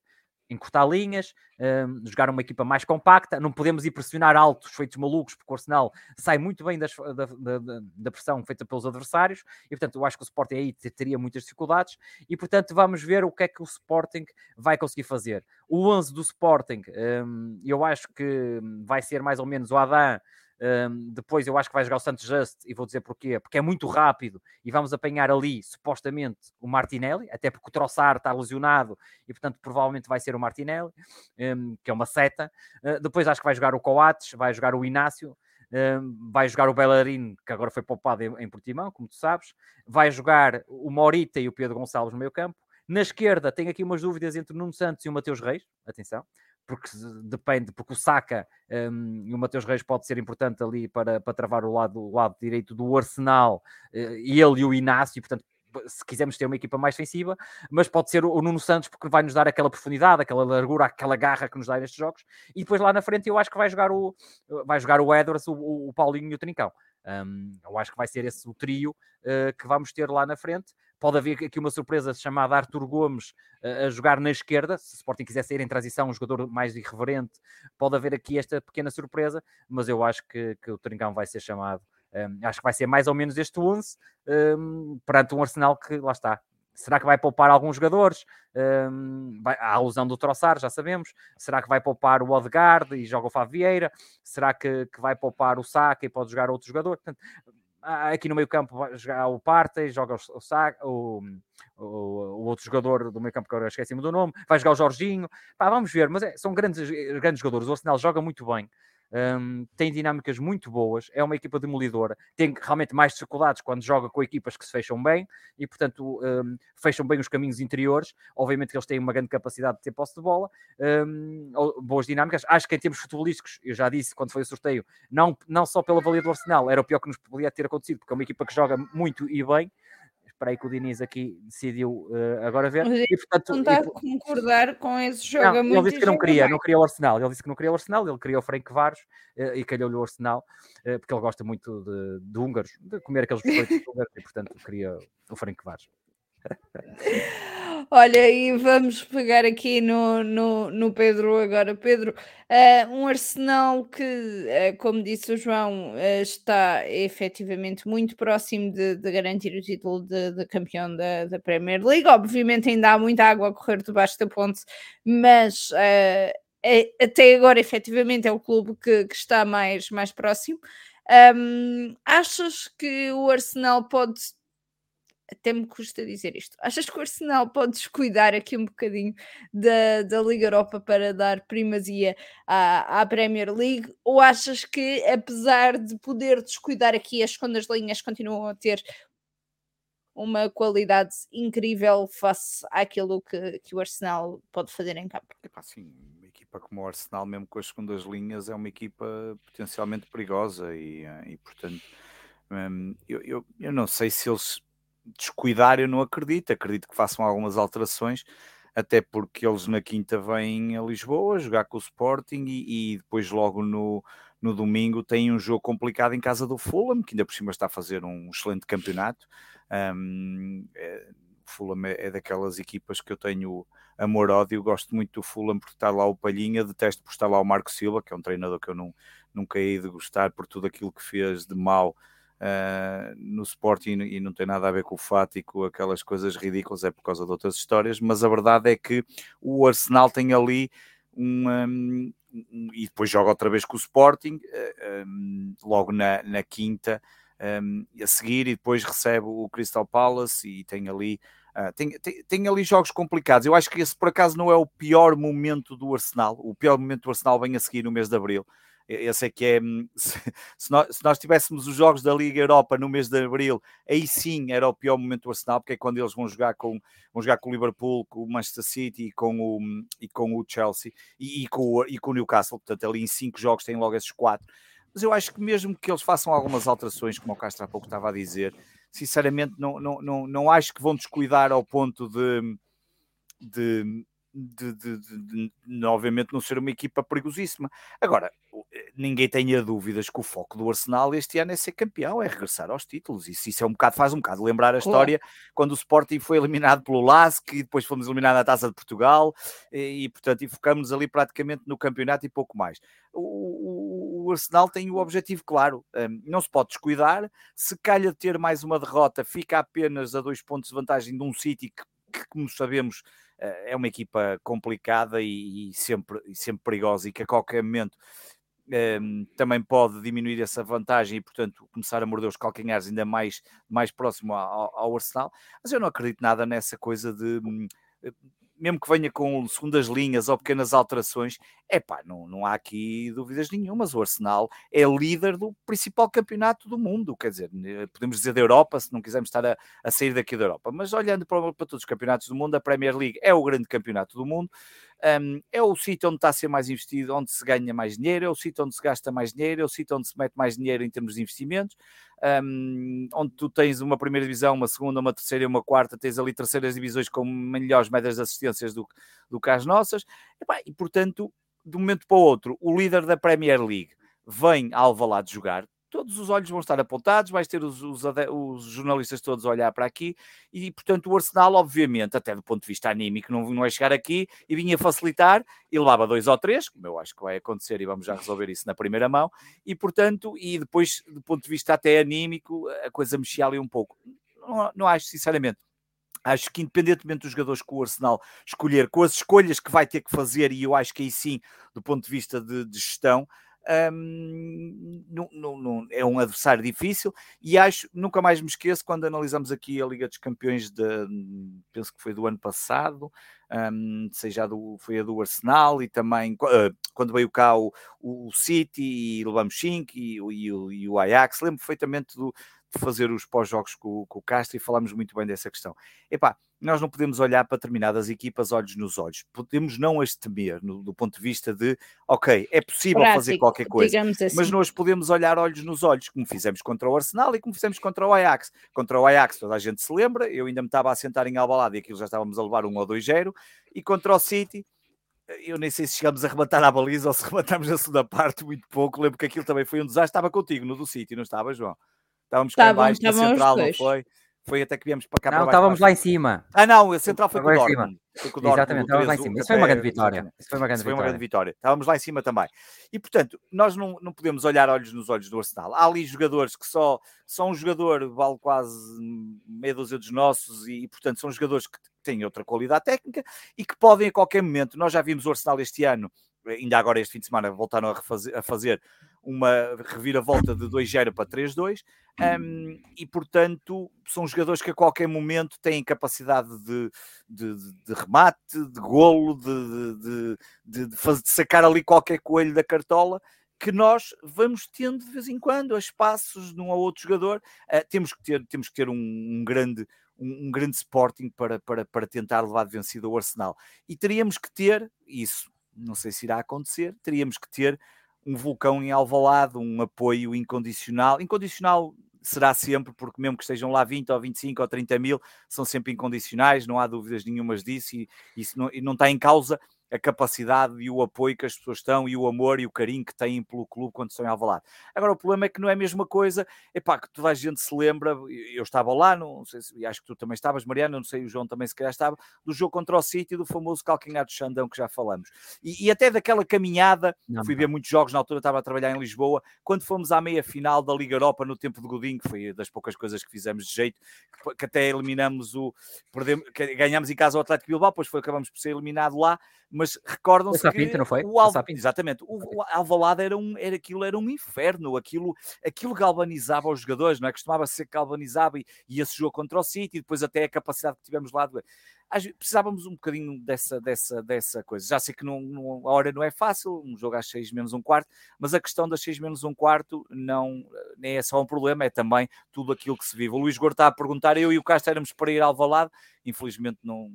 Encurtar linhas, um, jogar uma equipa mais compacta, não podemos ir pressionar altos feitos malucos, porque o Arsenal sai muito bem das, da, da, da, pressão feita pelos adversários, e portanto eu acho que o Sporting aí teria muitas dificuldades, e portanto vamos ver o que é que o Sporting vai conseguir fazer. O 11 do Sporting, um, eu acho que vai ser mais ou menos o Adam, um, depois eu acho que vai jogar o Santos Just e vou dizer porquê, porque é muito rápido e vamos apanhar ali, supostamente, o Martinelli, até porque o Troçar está lesionado e, portanto, provavelmente vai ser o Martinelli, um, que é uma seta. Uh, depois acho que vai jogar o Coates, vai jogar o Inácio. Um, vai jogar o Bellarino, que agora foi poupado em, em Portimão, como tu sabes, vai jogar o Morita e o Pedro Gonçalves no meio campo. Na esquerda, tenho aqui umas dúvidas entre o Nuno Santos e o Mateus Reis, atenção, porque depende, porque o Saka um, e o Mateus Reis pode ser importante ali para, para travar o lado, o lado direito do Arsenal, uh, ele e o Inácio, portanto se quisermos ter uma equipa mais defensiva, mas pode ser o Nuno Santos porque vai nos dar aquela profundidade, aquela largura, aquela garra que nos dá nestes jogos, e depois lá na frente eu acho que vai jogar o, vai jogar o Edwards, o, o Paulinho e o Trincão. Um, eu acho que vai ser esse o trio uh, que vamos ter lá na frente. Pode haver aqui uma surpresa chamada Arthur Gomes uh, a jogar na esquerda. Se o Sporting quiser sair em transição, um jogador mais irreverente, pode haver aqui esta pequena surpresa, mas eu acho que, que o Trincão vai ser chamado. Um, acho que vai ser mais ou menos este 11 um, perante um Arsenal que lá está, Será que vai poupar alguns jogadores? Um, vai, a alusão do Troçar, já sabemos. Será que vai poupar o Odegaard e joga o Favieira? Será que, que vai poupar o Saka e pode jogar outro jogador? Portanto, aqui no meio campo vai jogar o Partey, joga o, o, o, o, outro jogador do meio campo que agora esqueci-me do nome, vai jogar o Jorginho. Pá, vamos ver, mas é, são grandes, grandes jogadores. O Arsenal joga muito bem um, tem dinâmicas muito boas, é uma equipa demolidora, tem realmente mais dificuldades quando joga com equipas que se fecham bem e, portanto, um, fecham bem os caminhos interiores. Obviamente que eles têm uma grande capacidade de ter posse de bola, um, boas dinâmicas. Acho que em termos futebolísticos, eu já disse quando foi o sorteio, não, não só pela valia do Arsenal, era o pior que nos podia ter acontecido, porque é uma equipa que joga muito e bem para aí que o Diniz aqui decidiu uh, agora ver. e, portanto, não está a concordar com esse jogo. Não, ele disse que não queria, não queria o Arsenal. Ele disse que não queria o Arsenal, ele queria o Frank Varos uh, e calhou-lhe o Arsenal, uh, porque ele gosta muito de, de húngaros, de comer aqueles [LAUGHS] biscoitos húngaros e, portanto, queria o Frank Varos. Olha, e vamos pegar aqui no, no, no Pedro agora. Pedro, uh, um Arsenal que, uh, como disse o João, uh, está efetivamente muito próximo de, de garantir o título de, de campeão da, da, Premier League. Obviamente ainda há muita água a correr debaixo da ponte, mas é, até agora efetivamente é o clube que, que está mais, mais próximo. Um, achas que o Arsenal pode até me custa dizer isto. Achas que o Arsenal pode descuidar aqui um bocadinho da, da Liga Europa para dar primazia à, à Premier League? Ou achas que, apesar de poder descuidar aqui, as segundas linhas continuam a ter uma qualidade incrível face àquilo que, que o Arsenal pode fazer em campo? Epá, sim, uma equipa como o Arsenal, mesmo com as segundas linhas, é uma equipa potencialmente perigosa e, eh, e portanto. Hum, eu, eu, eu não sei se eles descuidar, eu não acredito. Acredito que façam algumas alterações, até porque eles na quinta vêm a Lisboa jogar com o Sporting e, e depois, logo no, no domingo, têm um jogo complicado em casa do Fulham, que ainda por cima está a fazer um excelente campeonato. Um, é, Fulham é, é, daquelas equipas que eu tenho amor-ódio, gosto muito do Fulham porque está lá o Palhinha, detesto por estar lá o Marco Silva, que é um treinador que eu não, nunca hei de gostar por tudo aquilo que fez de mal uh, no Sporting e não tem nada a ver com o fato com aquelas coisas ridículas, é por causa de outras histórias, mas a verdade é que o Arsenal tem ali um, um, um e depois joga outra vez com o Sporting, uh, logo na, na quinta, a seguir, e depois recebe o Crystal Palace e tem ali. Uh, tem, tem, tem, ali jogos complicados. Eu acho que esse por acaso não é o pior momento do Arsenal. O pior momento do Arsenal vem a seguir no mês de Abril esse é que é. Hum, [LAUGHS] se, nós, se nós tivéssemos os jogos da Liga Europa no mês de Abril, aí sim era o pior momento do Arsenal, porque é quando eles vão jogar com, vão jogar com o Liverpool, com o Manchester City e com o, e com o Chelsea e, e, com, o, e com o Newcastle. Portanto, ali em cinco jogos têm logo esses quatro. Mas eu acho que mesmo que eles façam algumas alterações, como o Castro há pouco estava a dizer, sinceramente não, não, não, não acho que vão descuidar ao ponto de, de de, de, de, de, obviamente não ser uma equipa perigosíssima. Agora, eh, ninguém tenha dúvidas que o foco do Arsenal este ano é ser campeão, é regressar aos títulos. E isso é um bocado, faz um bocado lembrar a história quando o Sporting foi eliminado pelo LASK e depois fomos eliminados na Taça de Portugal e, e portanto, e focamos ali praticamente no campeonato e pouco mais. O, o, o Arsenal tem o objetivo claro, um, não se pode descuidar. Se calha ter mais uma derrota, fica apenas a dois pontos de vantagem de um City que, que como sabemos, é uma equipa complicada e, e, sempre, e sempre perigosa e que a qualquer momento um, também pode diminuir essa vantagem e, portanto, começar a morder os calcanhares ainda mais, mais próximo ao, ao Arsenal. Mas eu não acredito nada nessa coisa de hum, mesmo que venha com segundas linhas ou pequenas alterações, é pá, não, não há aqui dúvidas nenhumas. O Arsenal é líder do principal campeonato do mundo, quer dizer, eh, podemos dizer da Europa, se não quisermos estar a, a sair daqui da Europa, mas olhando para, para, todos os campeonatos do mundo, a Premier League é o grande campeonato do mundo. Um, é o sítio onde está a ser mais investido, onde se ganha mais dinheiro, é o sítio onde se gasta mais dinheiro, é o sítio onde se mete mais dinheiro em termos de investimentos, um, onde tu tens uma primeira divisão, uma segunda, uma terceira e uma quarta, tens ali terceiras divisões com melhores médias de assistências do, do que as nossas, e, pá, e portanto, de um momento para o outro, o líder da Premier League vem a Alvalade jogar, todos os olhos vão estar apontados, vais ter os, os, os, jornalistas todos a olhar para aqui e, portanto, o Arsenal, obviamente, até do ponto de vista anímico, não, não é chegar aqui e vinha facilitar e levava dois ou três, como eu acho que vai acontecer e vamos já resolver isso na primeira mão, e, portanto, e depois, do ponto de vista até anímico, a coisa mexia ali um pouco. Não, não acho, sinceramente. Acho que, independentemente dos jogadores que o Arsenal escolher, com as escolhas que vai ter que fazer, e eu acho que aí sim, do ponto de vista de, de gestão, um, não, não, não, é um adversário difícil e acho, nunca mais me esqueço, quando analisamos aqui a Liga dos Campeões de, penso que foi do ano passado, um, seja do, foi a do Arsenal e também uh, quando veio cá o, o City e levamos 5 e, e, e, o Ajax, lembro perfeitamente do, fazer os pós-jogos com, com, o Castro e falámos muito bem dessa questão. Epá, nós não podemos olhar para determinadas equipas olhos nos olhos, podemos não as temer no, do ponto de vista de, ok, é possível Prático, fazer qualquer coisa, assim. mas nós podemos olhar olhos nos olhos, como fizemos contra o Arsenal e como fizemos contra o Ajax. Contra o Ajax toda a gente se lembra, eu ainda me estava a sentar em Albalade e aquilo já estávamos a levar um ou dois 0 e contra o City eu nem sei se chegamos a rematar a baliza ou se rematámos a segunda [LAUGHS] parte muito pouco, lembro que aquilo também foi um desastre, estava contigo no do City, não estava, João? Estávamos cá embaixo na central, não foi? Foi até que viemos para cá. Não, estávamos lá em cima. Ah, não, a central foi com o Dortmund. Exatamente, estávamos lá em cima. Isso foi uma grande vitória. Isso foi uma grande, foi uma grande vitória. Estávamos lá em cima também. E, portanto, nós não, não podemos olhar olhos nos olhos do Arsenal. Há ali jogadores que só, só um jogador vale quase meia dúzia dos nossos e, portanto, são jogadores que têm outra qualidade técnica e que podem a qualquer momento. Nós já vimos o Arsenal este ano ainda agora este fim de semana voltaram a, refazer, a fazer uma reviravolta de 2-0 para 3-2 um, e portanto são jogadores que a qualquer momento têm capacidade de, de, de remate, de golo, de, de, de, fazer, de sacar ali qualquer coelho da cartola que nós vamos tendo de vez em quando a espaços num ou outro jogador. Uh, temos que ter, temos que ter um, um grande um, um, grande Sporting para, para, para tentar levar de vencido o Arsenal. E teríamos que ter, isso não sei se irá acontecer, teríamos que ter um vulcão em Alvalade, um apoio incondicional. Incondicional será sempre, porque mesmo que estejam lá 20 ou 25 ou 30 mil, são sempre incondicionais, não há dúvidas nenhumas disso e, isso não, e não está em causa a capacidade e o apoio que as pessoas estão e o amor e o carinho que têm pelo clube quando estão em Alvalade. Agora, o problema é que não é a mesma coisa, é pá, que toda a gente se lembra, eu estava lá, não sei se, acho que tu também estavas, Mariana, não sei, o João também se calhar estava, do jogo contra o City, do famoso calcanhar de Xandão que já falamos. E, e até daquela caminhada, não, fui ver muitos jogos, na altura estava a trabalhar em Lisboa, quando fomos à meia-final da Liga Europa no tempo de Godinho, que foi das poucas coisas que fizemos de jeito, que, que até eliminamos o, perdemos, ganhamos em casa o Atlético Bilbao, depois foi, acabamos por ser eliminado lá, mas recordam-se que não foi? o Al... exatamente, o, o Alvalade era um, era aquilo era um inferno, aquilo, aquilo galvanizava os jogadores, não é? Costumava ser que galvanizava e, e esse jogo contra o City, e depois até a capacidade que tivemos lá precisávamos um bocadinho dessa, dessa, dessa coisa. Já sei que não, não, a hora não é fácil, um jogo às 6 menos um quarto, mas a questão das 6 menos um quarto não nem é só um problema, é também tudo aquilo que se vive. O Luís Gordo está a perguntar, eu e o Castro éramos para ir ao Valado, infelizmente não,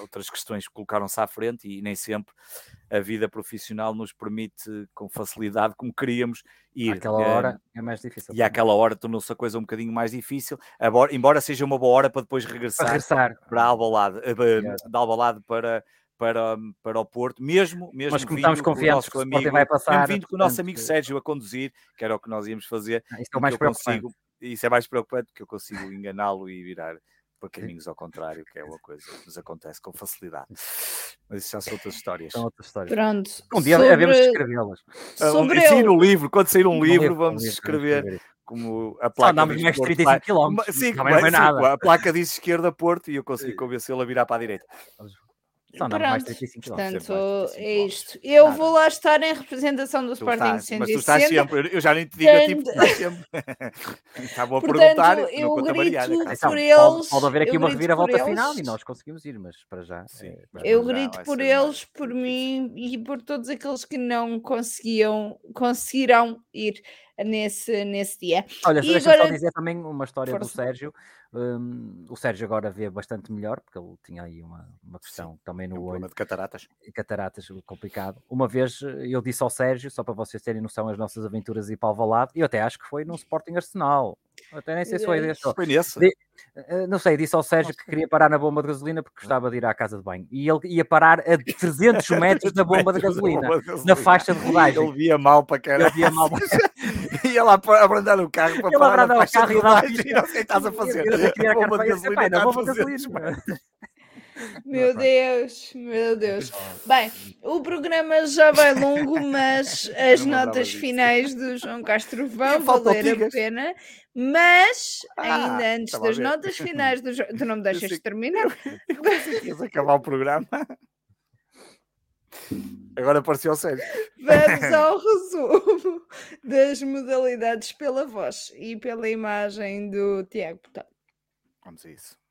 outras questões colocaram-se à frente e nem sempre a vida profissional nos permite com facilidade como queríamos ir. Àquela eh, hora é mais difícil. E àquela hora tornou-se a coisa um bocadinho mais difícil, embora seja uma boa hora para depois regressar, regressar. para Albalade, uh, da Albalade para para, para o Porto, mesmo, mesmo Mas como estamos confiantes que o amigo, vai passar, vindo com o nosso amigo Sérgio a conduzir, que era o que nós íamos fazer, ah, isso é mais consigo, isso é mais preocupante que eu consigo enganá-lo e virar para caminhos ao contrário, que é uma coisa que nos acontece com facilidade. Mas isso já são outras histórias. São outras histórias. Pronto. Um dia sobre... havemos de escrevê-las. Ah, sobre um, sair um livro, quando sair um, um livro, livro, vamos escrever. Como a placa. Só mais 35 km. Sim, não, é nada. A placa diz esquerda Porto e eu consegui [LAUGHS] convencê-lo a virar para a direita. São Pronto, mais 35 portanto, é isto. Eu Nada. vou lá estar em representação do tu Sporting estás, Mas tu estás sempre, eu já nem te digo a [LAUGHS] ti, estás sempre. [LAUGHS] Estavam a perguntar, eu grito variar, por então, eles. Pode, pode haver aqui uma reviravolta final e nós conseguimos ir, mas para já. Sim, é, eu grito por eles, por mim e por todos aqueles que não conseguiam, conseguirão ir. nesse, nesse dia. Olha, deixa agora... só dizer também uma história Força. do Sérgio. Um, o Sérgio agora vê bastante melhor, porque ele tinha aí uma, uma questão Sim, também no um olho. de cataratas. Cataratas, complicado. Uma vez eu disse ao Sérgio, só para vocês terem noção, as nossas aventuras e para o Valado, e eu até acho que foi num Sporting Arsenal. Até nem sei se foi desse. Foi nesse? De, eh, não sei, disse ao Sérgio que queria parar na bomba de gasolina porque gostava de ir à casa de banho. E ele ia parar a [LAUGHS] 300 metros da bomba de gasolina, na faixa de rodagem. Ele via mal para caralho. Ele via mal para [LAUGHS] ia lá abrandar o carro para parar na faixa de rodagem e não sei o que estás a fazer. Bomba de gasolina, gasolina. Meu Deus, meu Deus. Bem, o programa já vai longo, mas [LAUGHS] as notas finais do João Castro [LAUGHS] vão valer a pena. Mas, ah, ainda antes das notas finais do João. Tu não me [LAUGHS] deixas de terminar? Queres acabar o programa? Agora apareceu o Sérgio. Vamos [LAUGHS] ao resumo das modalidades pela voz e pela imagem do Tiago Vamos a isso.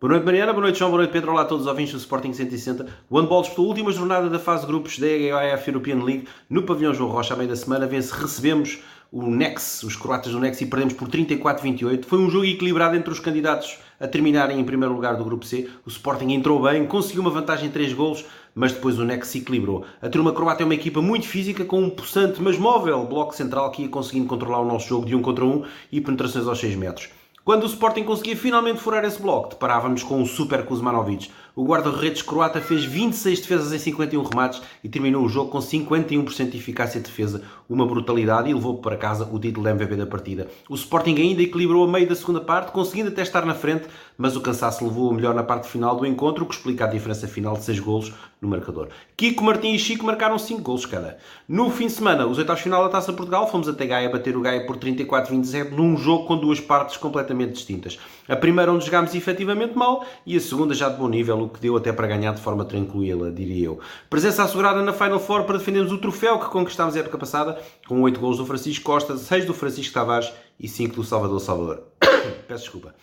Boa noite, Mariana. Boa noite, João. Boa noite, Pedro. Olá a todos os ouvintes do Sporting 160. O handball disputou a última jornada da fase de grupos da EAF European League no pavilhão João Rocha, à meia da semana. Vence, recebemos o Nex, os croatas do Nex, e perdemos por 34-28. Foi um jogo equilibrado entre os candidatos a terminarem em primeiro lugar do grupo C. O Sporting entrou bem, conseguiu uma vantagem de 3 golos, mas depois o Nex se equilibrou. A turma croata é uma equipa muito física, com um possante, mas móvel bloco central que ia conseguindo controlar o nosso jogo de 1 contra 1 e penetrações aos 6 metros. Quando o Sporting conseguia finalmente furar esse bloco, deparávamos com o Super Kuzmanovic. O guarda-redes croata fez 26 defesas em 51 remates e terminou o jogo com 51% de eficácia de defesa, uma brutalidade e levou para casa o título de MVP da partida. O Sporting ainda equilibrou a meio da segunda parte, conseguindo até estar na frente, mas o cansaço levou o melhor na parte final do encontro, o que explica a diferença final de 6 golos no marcador. Kiko, Martim e Chico marcaram 5 golos cada. No fim de semana, os oitavos final da Taça Portugal, fomos até Gaia bater o Gaia por 34-27 num jogo com duas partes completamente distintas. A primeira onde jogámos efetivamente mal e a segunda já de bom nível, o que deu até para ganhar de forma tranquila, diria eu. Presença assegurada na Final Four para defendermos o troféu que conquistámos a época passada, com 8 gols do Francisco Costa, 6 do Francisco Tavares e 5 do Salvador Salvador. [COUGHS] Peço desculpa.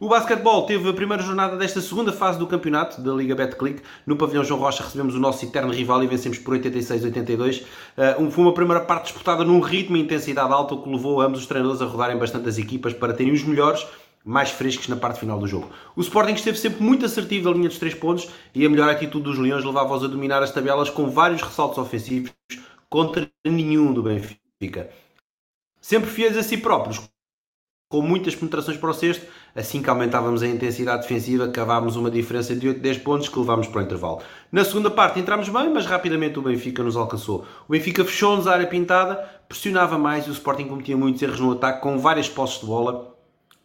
O basquetebol teve a primeira jornada desta segunda fase do campeonato da Liga Betclic. No pavilhão João Rocha recebemos o nosso eterno rival e vencemos por 86-82. Uh, foi uma primeira parte disputada num ritmo e intensidade alta, o que levou ambos os treinadores a rodarem bastante as equipas para terem os melhores mais frescos na parte final do jogo. O Sporting esteve sempre muito assertivo na linha dos 3 pontos e a melhor atitude dos Leões levava-os a dominar as tabelas com vários ressaltos ofensivos contra nenhum do Benfica. Sempre fiéis a si próprios, com muitas penetrações para o sexto, assim que aumentávamos a intensidade defensiva, cavámos uma diferença de 8-10 pontos que levámos para o intervalo. Na segunda parte entramos bem, mas rapidamente o Benfica nos alcançou. O Benfica fechou-nos a área pintada, pressionava mais e o Sporting cometia muitos erros no ataque com várias posses de bola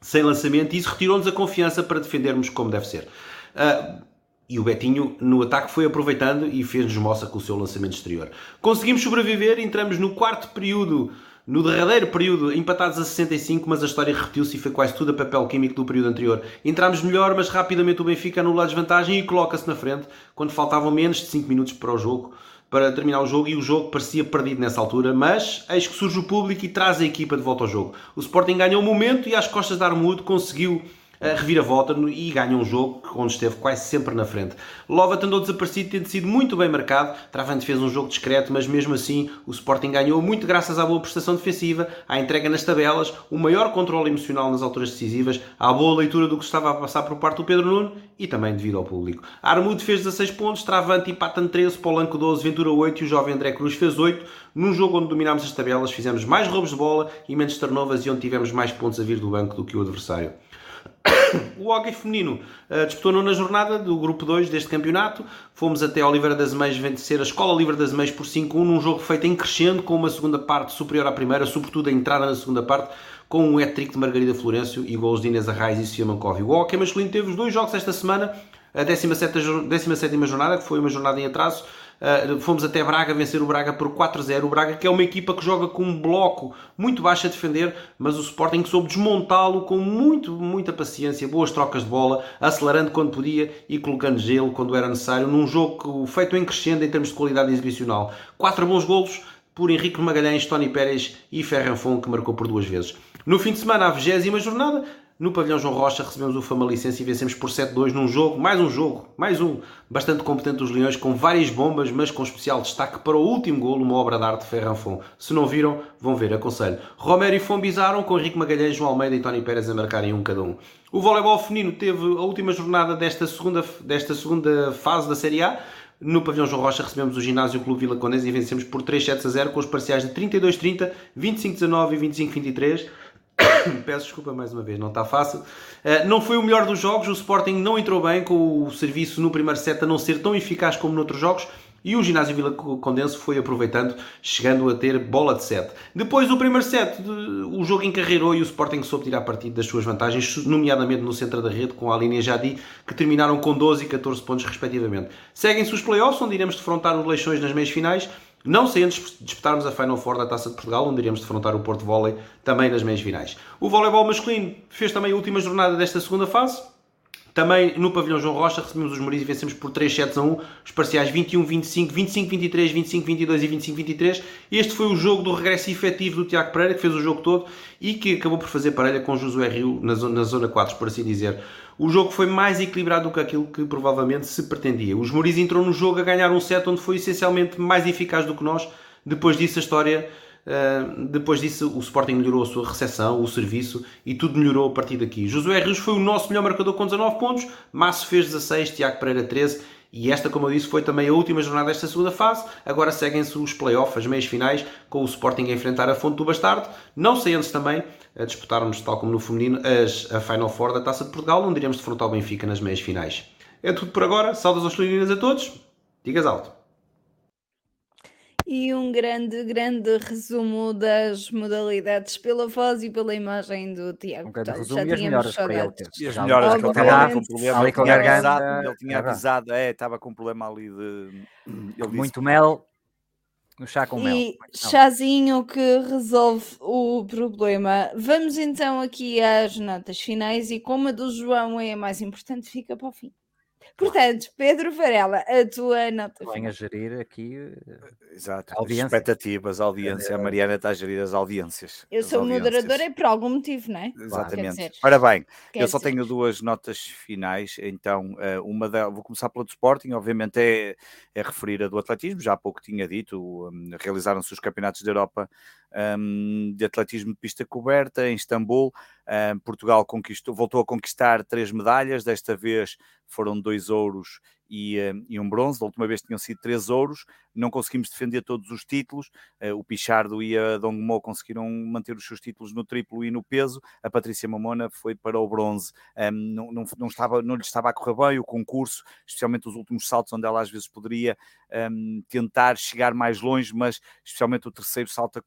sem lançamento, e isso retirou-nos a confiança para defendermos como deve ser. Uh, e o Betinho no ataque foi aproveitando e fez-nos moça com o seu lançamento exterior. Conseguimos sobreviver, entramos no quarto período, no derradeiro período, empatados a 65, mas a história repetiu-se e foi quase tudo a papel químico do período anterior. Entramos melhor, mas rapidamente o Benfica anula a desvantagem e coloca-se na frente, quando faltavam menos de 5 minutos para o jogo para terminar o jogo e o jogo parecia perdido nessa altura, mas eis que surge o público e traz a equipa de volta ao jogo. O Sporting ganhou o momento e às costas de Armudo conseguiu reviravolta e ganha um jogo onde esteve quase sempre na frente. Lovat andou desaparecido, tendo sido muito bem marcado. Travante fez um jogo discreto, mas mesmo assim o Sporting ganhou muito graças à boa prestação defensiva, à entrega nas tabelas, o maior controle emocional nas alturas decisivas, à boa leitura do que estava a passar por parte do Pedro Nuno e também devido ao público. Armudo fez 16 pontos, Travante empata 13, Polanco 12, Ventura 8 e o jovem André Cruz fez 8. Num jogo onde dominámos as tabelas, fizemos mais roubos de bola e menos turnovers e onde tivemos mais pontos a vir do banco do que o adversário. [COUGHS] O hockey feminino uh, disputou na jornada do grupo 2 deste campeonato. Fomos até Oliveira das Meias vencer a Escola Oliveira das Meias por 5-1 num jogo feito em crescendo, com uma segunda parte superior à primeira, sobretudo a entrada na segunda parte, com um hat-trick de Margarida Florencio e gols de Inês Arraes e Sofia Mankov. O hockey masculino teve os dois jogos esta semana, a 17 jornada, que foi uma jornada em atraso, Uh, fomos até Braga vencer o Braga por 4-0. O Braga que é uma equipa que joga com um bloco muito baixo a defender, mas o Sporting soube desmontá-lo com muito, muita paciência, boas trocas de bola, acelerando quando podia e colocando gelo quando era necessário, num jogo feito em crescendo em termos de qualidade exibicional. Quatro bons golos por Henrique Magalhães, Tony Pérez e Ferranfon, que marcou por duas vezes. No fim de semana, a 20 jornada, no pavilhão João Rocha recebemos o Famalicense e vencemos por 7-2 num jogo, mais um jogo, mais um, bastante competente dos Leões, com várias bombas, mas com especial destaque para o último golo, uma obra de arte de Ferranfon. Se não viram, vão ver, aconselho. Romero e Fon bizaram, com Henrique Magalhães, João Almeida e Tony Pérez a marcarem um cada um. O voleibol feminino teve a última jornada desta segunda, desta segunda fase da Série A, no pavilhão João Rocha recebemos o ginásio Clube Vila Condesa e vencemos por 3 sets a 0 com os parciais de 32-30, 25-19 e 25-23. [COUGHS] Peço desculpa mais uma vez, não está fácil. Uh, não foi o melhor dos jogos, o Sporting não entrou bem com o serviço no primeiro set a não ser tão eficaz como noutros jogos. E o ginásio Vila Condenso foi aproveitando, chegando a ter bola de set. Depois do primeiro set, o jogo encarreirou e o Sporting soube tirar partido das suas vantagens, nomeadamente no centro da rede, com a linha Jadi, que terminaram com 12 e 14 pontos respectivamente. Seguem-se os playoffs, onde iremos defrontar os Leixões nas meias finais. Não sem antes disputarmos a Final Four da Taça de Portugal, onde iremos defrontar o Porto Volley também nas meias finais. O voleibol masculino fez também a última jornada desta segunda fase. Também no pavilhão João Rocha recebemos os Mourinhos e vencemos por 3 sets a 1, os parciais 21-25, 25-23, 25-22 e 25-23. Este foi o jogo do regresso efetivo do Tiago Pereira, que fez o jogo todo e que acabou por fazer parelha com Josué Rio na zona, na zona 4, por assim dizer. O jogo foi mais equilibrado do que aquilo que provavelmente se pretendia. Os Mourinhos entrou no jogo a ganhar um set onde foi essencialmente mais eficaz do que nós. Depois disso a história Uh, depois disso, o Sporting melhorou a sua recepção, o serviço e tudo melhorou a partir daqui. Josué Rios foi o nosso melhor marcador com 19 pontos, Masso fez 16, Tiago Pereira 13 e esta, como eu disse, foi também a última jornada desta segunda fase. Agora seguem-se os playoffs, as meias finais, com o Sporting a enfrentar a Fonte do Bastardo. Não sei antes também a disputarmos, tal como no feminino, as, a Final Four da Taça de Portugal, onde iremos defrontar o Benfica nas meias finais. É tudo por agora. Saudações a todos. Digas alto e um grande, grande resumo das modalidades pela voz e pela imagem do Tiago. Um grande resumo e as melhoras para ele. E as melhoras que ele estava com problema. Ali com ele, tinha ele tinha avisado, é, estava com problema ali de... Ele muito mel, no chá com mel. E chazinho que resolve o problema. Vamos então aqui às notas finais e como a do João é a mais importante, fica para o fim. Portanto, Pedro Varela, a tua nota. Vem a gerir aqui. Eh, Exato, audiência. expectativas, audiência. A Mariana está a gerir as audiências. Eu sou moderadora e por algum motivo, não é? Exatamente. Dizer, Ora bem, eu só dizer. tenho duas notas finais, então, eh, uma da, vou começar pela do Sporting, obviamente é, é referir a do atletismo, já há pouco tinha dito, um, realizaram-se os campeonatos da Europa um, de atletismo de pista coberta em Istambul. Um, Portugal voltou a conquistar três medalhas, desta vez foram dois ouros e, uh, e, um bronze. Da última vez tinham sido três ouros. Não conseguimos defender todos os títulos. Uh, o Pichardo e a Dongmo conseguiram manter os seus títulos no triplo e no peso. A Patrícia Mamona foi para o bronze. Não, não, não, estava, não lhe estava a correr bem o concurso, especialmente os últimos saltos, onde ela às vezes poderia tentar chegar mais longe, mas especialmente o terceiro salto,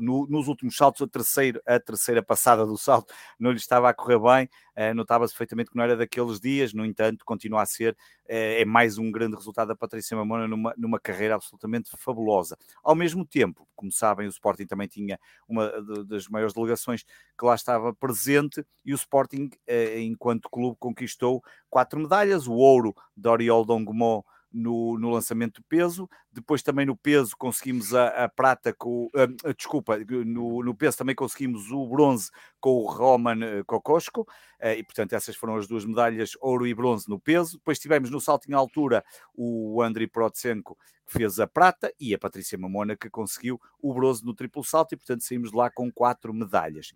no, nos últimos saltos, a, a terceira passada do salto não lhe estava a correr bem. Uh, Notava-se perfeitamente que não era daqueles dias, no entanto, continua a ser é mais um grande resultado da Patrícia Mamona numa, numa carreira absolutamente fabulosa. Ao mesmo tempo, como sabem, o Sporting também tinha uma das maiores delegações que lá estava presente e o Sporting, eh, enquanto clube, conquistou quatro medalhas: o ouro de Oriol Dongmo no, no lançamento de peso. Depois também no peso conseguimos a, a prata com uh, desculpa, no, no, peso também conseguimos o bronze com o Roman Kokoschko, uh, e portanto essas foram as duas medalhas, ouro e bronze no peso. Depois tivemos no salto em altura o Andriy Protsenko que fez a prata e a Patrícia Mamona que conseguiu o bronze no triplo salto e portanto saímos de lá com quatro medalhas,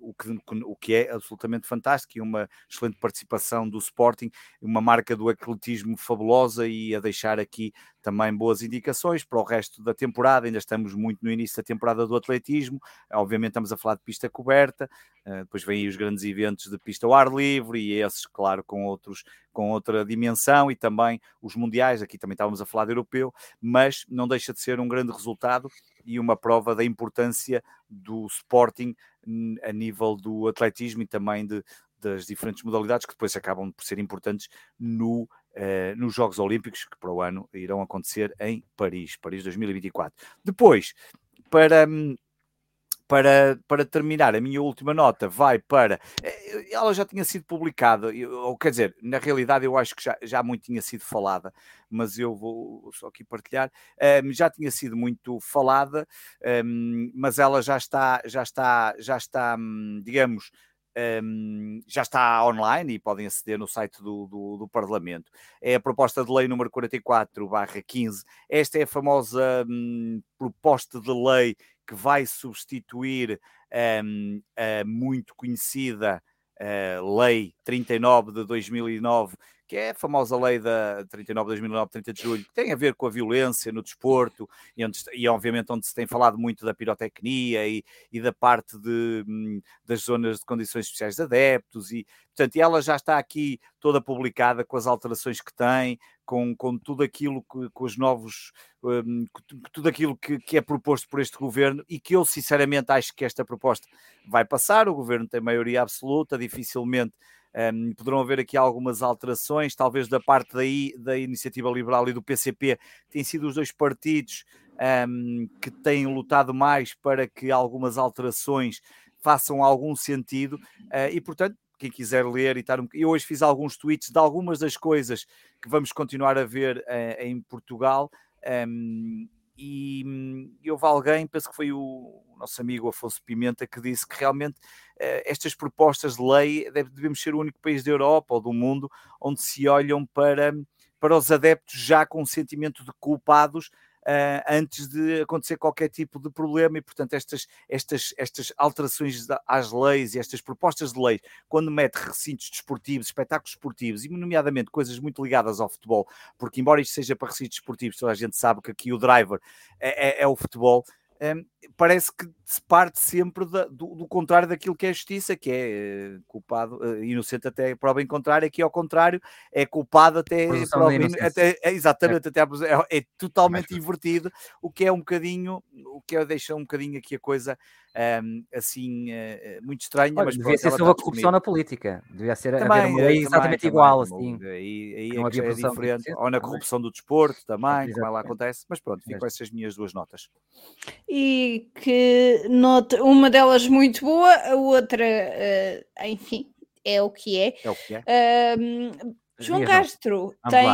o, que, o que é absolutamente fantástico e uma excelente participação do Sporting, uma marca do atletismo fabulosa e a deixar aqui também boas indicações para o resto da temporada. Ainda estamos muito no início da temporada do atletismo. Obviamente, estamos a falar de pista coberta. Uh, depois vêm os grandes eventos de pista ao ar livre e esses, claro, com, outros, com outra dimensão. E também os mundiais. Aqui também estávamos a falar de europeu, mas não deixa de ser um grande resultado e uma prova da importância do Sporting hum, a nível do atletismo e também de, das diferentes modalidades que depois acabam por ser importantes no eh, nos Jogos Olímpicos, que para o ano irão acontecer em Paris, Paris 2024. Depois, para. Para, para terminar, a minha última nota vai para. Eh, ela já tinha sido publicada, ou quer dizer, na realidade eu acho que já, já muito tinha sido falada, mas eu vou só aqui partilhar. Um, já tinha sido muito falada, um, mas ela já está, já está, já está, hum, digamos, um, já está online e podem aceder no site do, do, do Parlamento. É a proposta de lei número 44-15. Esta é a famosa um, proposta de lei que vai substituir um, a muito conhecida uh, Lei 39 de 2009, que é a famosa lei da 39 de 2009, 30 de julho, que tem a ver com a violência no desporto e, onde, e obviamente onde se tem falado muito da pirotecnia e, e da parte de, hum, das zonas de condições especiais de adeptos e, portanto, ela já está aqui toda publicada com as alterações que tem, com, com tudo aquilo que, com os novos, um, tudo aquilo que, que é proposto por este governo e que eu sinceramente acho que esta proposta vai passar, o governo tem maioria absoluta, dificilmente um, poderão haver aqui algumas alterações, talvez da parte daí, da Iniciativa Liberal e do PCP, têm sido os dois partidos um, que têm lutado mais para que algumas alterações façam algum sentido uh, e, portanto, quem quiser ler e estar um... Eu hoje fiz alguns tweets de algumas das coisas que vamos continuar a ver uh, em Portugal. Um, e, e houve alguém, penso que foi o nosso amigo Afonso Pimenta, que disse que realmente uh, estas propostas de lei deve, devemos ser o único país da Europa ou do mundo onde se olham para, para os adeptos já com um sentimento de culpados uh, antes de acontecer qualquer tipo de problema e, portanto, estas, estas, estas alterações às leis e estas propostas de lei, quando mete recintos desportivos, espetáculos esportivos e, nomeadamente, coisas muito ligadas ao futebol, porque, embora isto seja para recintos desportivos, toda a gente sabe que aqui o driver é, é, é o futebol um, parece que se parte sempre da, do, do, contrário daquilo que é justiça, que é uh, culpado, uh, inocente até prova em contrário, aqui ao contrário, é culpado até, prova, até é, exatamente, é. até é, é totalmente invertido, o que é um bocadinho, o que é, deixa um bocadinho aqui a coisa assim uh, muito estranha. Olha, mas devia ser sobre a corrupção na política, devia ser também, haver uma lei exatamente também, igual, também, assim. Aí, aí é, é diferente, ou na corrupção do desporto também, como ela acontece, mas pronto, fico com essas minhas duas notas. E que nota, uma delas muito boa, a outra, uh, enfim, é o que é. É o que é. Uh, João Castro, tens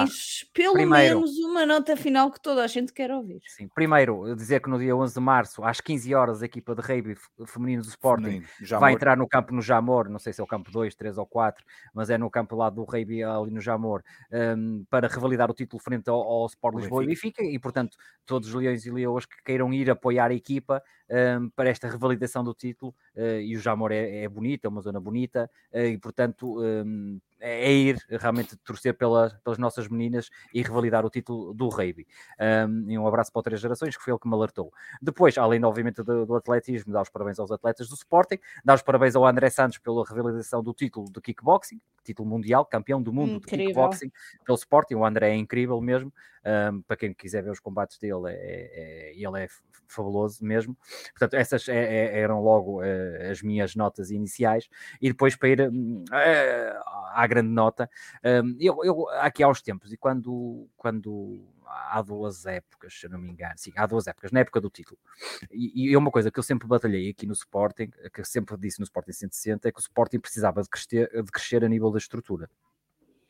lá. pelo primeiro, menos uma nota final que toda a gente quer ouvir. Sim, primeiro, dizer que no dia 11 de março, às 15 horas, a equipa de rugby feminino do Sporting Feminino, vai entrar no campo no Jamor, não sei se é o campo 2, 3 ou 4, mas é no campo lá do rugby ali no Jamor, um, para revalidar o título frente ao, ao Sport Lisboa e Benfica, e portanto, todos os leões e leoas que queiram ir apoiar a equipa um, para esta revalidação do título, uh, e o Jamor é, é bonito, é uma zona bonita, uh, e portanto... Um, é, é ir realmente torcer pela, pelas nossas meninas e revalidar o título do rugby. Um, e um abraço para Três Gerações, que foi ele que me alertou. Depois, além, obviamente, do, do, atletismo, dar os parabéns aos atletas do Sporting, dar os parabéns ao André Santos pela revalidação do título do kickboxing, título mundial, campeão do mundo incrível. de kickboxing pelo Sporting. O André é incrível mesmo. Um, para quem quiser ver os combates dele, é, é, ele é fabuloso mesmo. Portanto, essas é, é, eram logo uh, as minhas notas iniciais. E depois para ir uh, à grande nota, eu, eu, aqui há uns tempos, e quando, quando há duas épocas, se eu não me engano, sim, há duas épocas, na época do título. E, é uma coisa que eu sempre batalhei aqui no Sporting, que eu sempre disse no Sporting 160, é que o Sporting precisava de crescer, de crescer a nível da estrutura.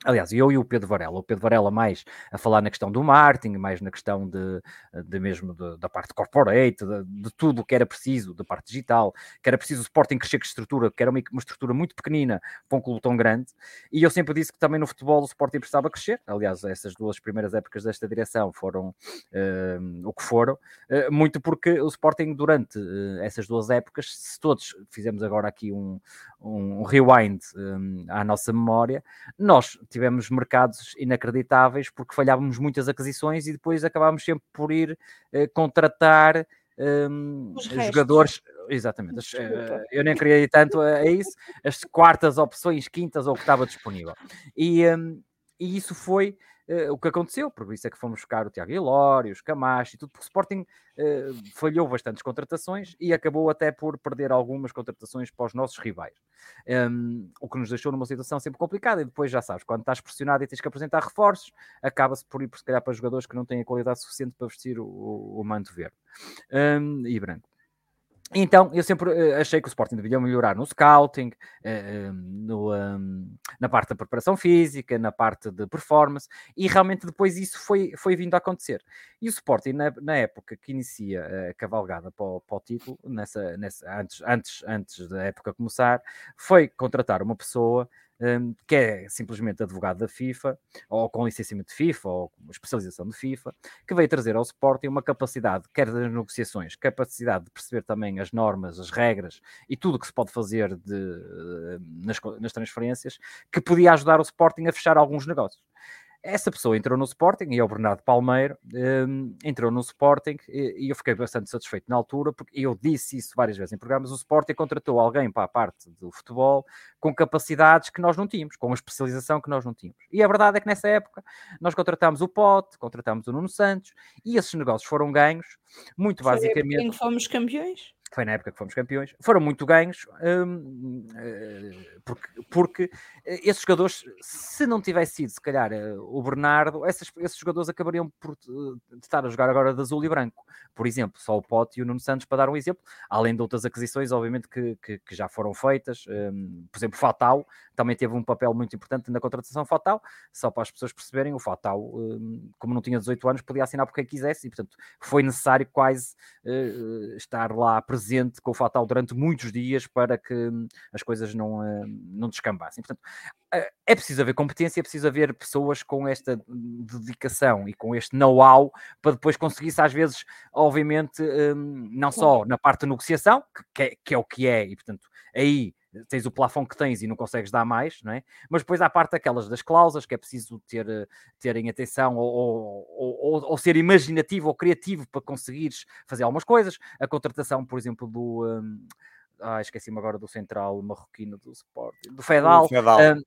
Aliás, eu e o Pedro Varela, o Pedro Varela mais a falar na questão do marketing, mais na questão de, de mesmo de, da parte corporate, de, de tudo o que era preciso, da parte digital, que era preciso o Sporting crescer com estrutura, que era uma, uma, estrutura muito pequenina para um clube tão grande, e eu sempre disse que também no futebol o Sporting precisava crescer, aliás, essas duas primeiras épocas desta direção foram uh, o que foram, uh, muito porque o Sporting durante uh, essas duas épocas, se todos fizemos agora aqui um, um, um rewind um, à nossa memória, nós tivemos mercados inacreditáveis porque falhávamos muitas aquisições e depois acabámos sempre por ir uh, contratar um, jogadores. Exatamente, uh, eu nem queria ir tanto a, isso, as quartas opções, quintas ou que estava disponível. E, um, e isso foi o que aconteceu, por isso é que fomos buscar o Tiago Ilório, os Camacho e tudo, porque o Sporting uh, falhou bastantes contratações e acabou até por perder algumas contratações para os nossos rivais. Um, o que nos deixou numa situação sempre complicada e depois já sabes, quando estás pressionado e tens que apresentar reforços, acaba-se por ir, se calhar, para jogadores que não têm a qualidade suficiente para vestir o, o manto verde um, e branco. Então, eu sempre uh, achei que o Sporting devia melhorar no scouting, uh, no, um, na parte da preparação física, na parte de performance, e realmente depois isso foi, foi vindo a acontecer. E o Sporting, na, na época que inicia a cavalgada para o, para o título, nessa, nessa, antes, antes, antes da época começar, foi contratar uma pessoa um, que é simplesmente advogado da FIFA, ou com licenciamento de FIFA, ou com especialização de FIFA, que veio trazer ao Sporting uma capacidade, quer das negociações, capacidade de perceber também as normas, as regras e tudo o que se pode fazer de, nas, nas transferências, que podia ajudar o Sporting a fechar alguns negócios. Essa pessoa entrou no Sporting, e é o Bernardo Palmeiro, um, entrou no Sporting e, e, eu fiquei bastante satisfeito na altura, porque eu disse isso várias vezes em programas, o Sporting contratou alguém para a parte do futebol com capacidades que nós não tínhamos, com uma especialização que nós não tínhamos. E a verdade é que nessa época nós contratámos o Pote, contratámos o Nuno Santos, e esses negócios foram ganhos, muito Foi basicamente... Que fomos campeões? Foi na época que fomos campeões, foram muito ganhos, hum, eh, porque, porque, esses jogadores, se não tivesse sido, se calhar, eh, o Bernardo, esses, jogadores acabariam por eh, estar a jogar agora de azul e branco. Por exemplo, só o Pote e o Nuno Santos, para dar um exemplo, além de outras aquisições, obviamente, que, que, que já foram feitas. Um, por exemplo, Fatal também teve um papel muito importante na contratação Fatal, só para as pessoas perceberem, o Fatal, um, como não tinha 18 anos, podia assinar por quem quisesse, e portanto foi necessário quase uh, estar lá presente com o Fatal durante muitos dias para que hum, as coisas não, eh, não descambassem. Portanto, é preciso haver competência, é preciso haver pessoas com esta dedicação e com este know-how para depois conseguir-se, às vezes, obviamente, hum, não só na parte de negociação, que é, que é o que é, e portanto, aí tens o plafond que tens e não consegues dar mais, não é? Mas depois há a parte daquelas das cláusulas que é preciso ter, eh, terem atenção ou, ou, ou, ou, ser imaginativo ou criativo para conseguires fazer algumas coisas. A contratação, por exemplo, do. Ah, esqueci-me agora do central marroquino do Sport, do Fedal. Fedal. Um,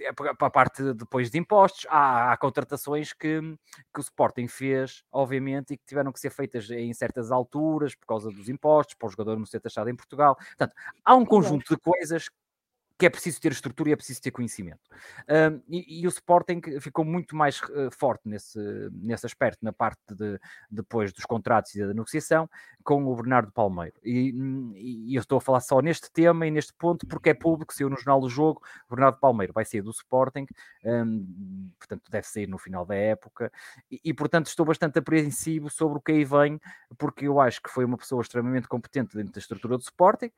é para a parte depois de impostos, há, há, contratações que, que o Sporting fez, obviamente, e que tiveram que ser feitas em certas alturas por causa dos impostos, para o jogador não ser taxado em Portugal. Portanto, há um conjunto de coisas que é preciso ter estrutura e é preciso ter conhecimento. Um, e, e, o Sporting ficou muito mais uh, forte nesse, nesse aspecto, na parte de, depois dos contratos e da negociação, com o Bernardo Palmeiro. E, e, eu estou a falar só neste tema e neste ponto, porque é público, saiu no Jornal do Jogo, Bernardo Palmeiro vai sair do Sporting, um, portanto deve sair no final da época, e, e, portanto estou bastante apreensivo sobre o que aí vem, porque eu acho que foi uma pessoa extremamente competente dentro da estrutura do Sporting,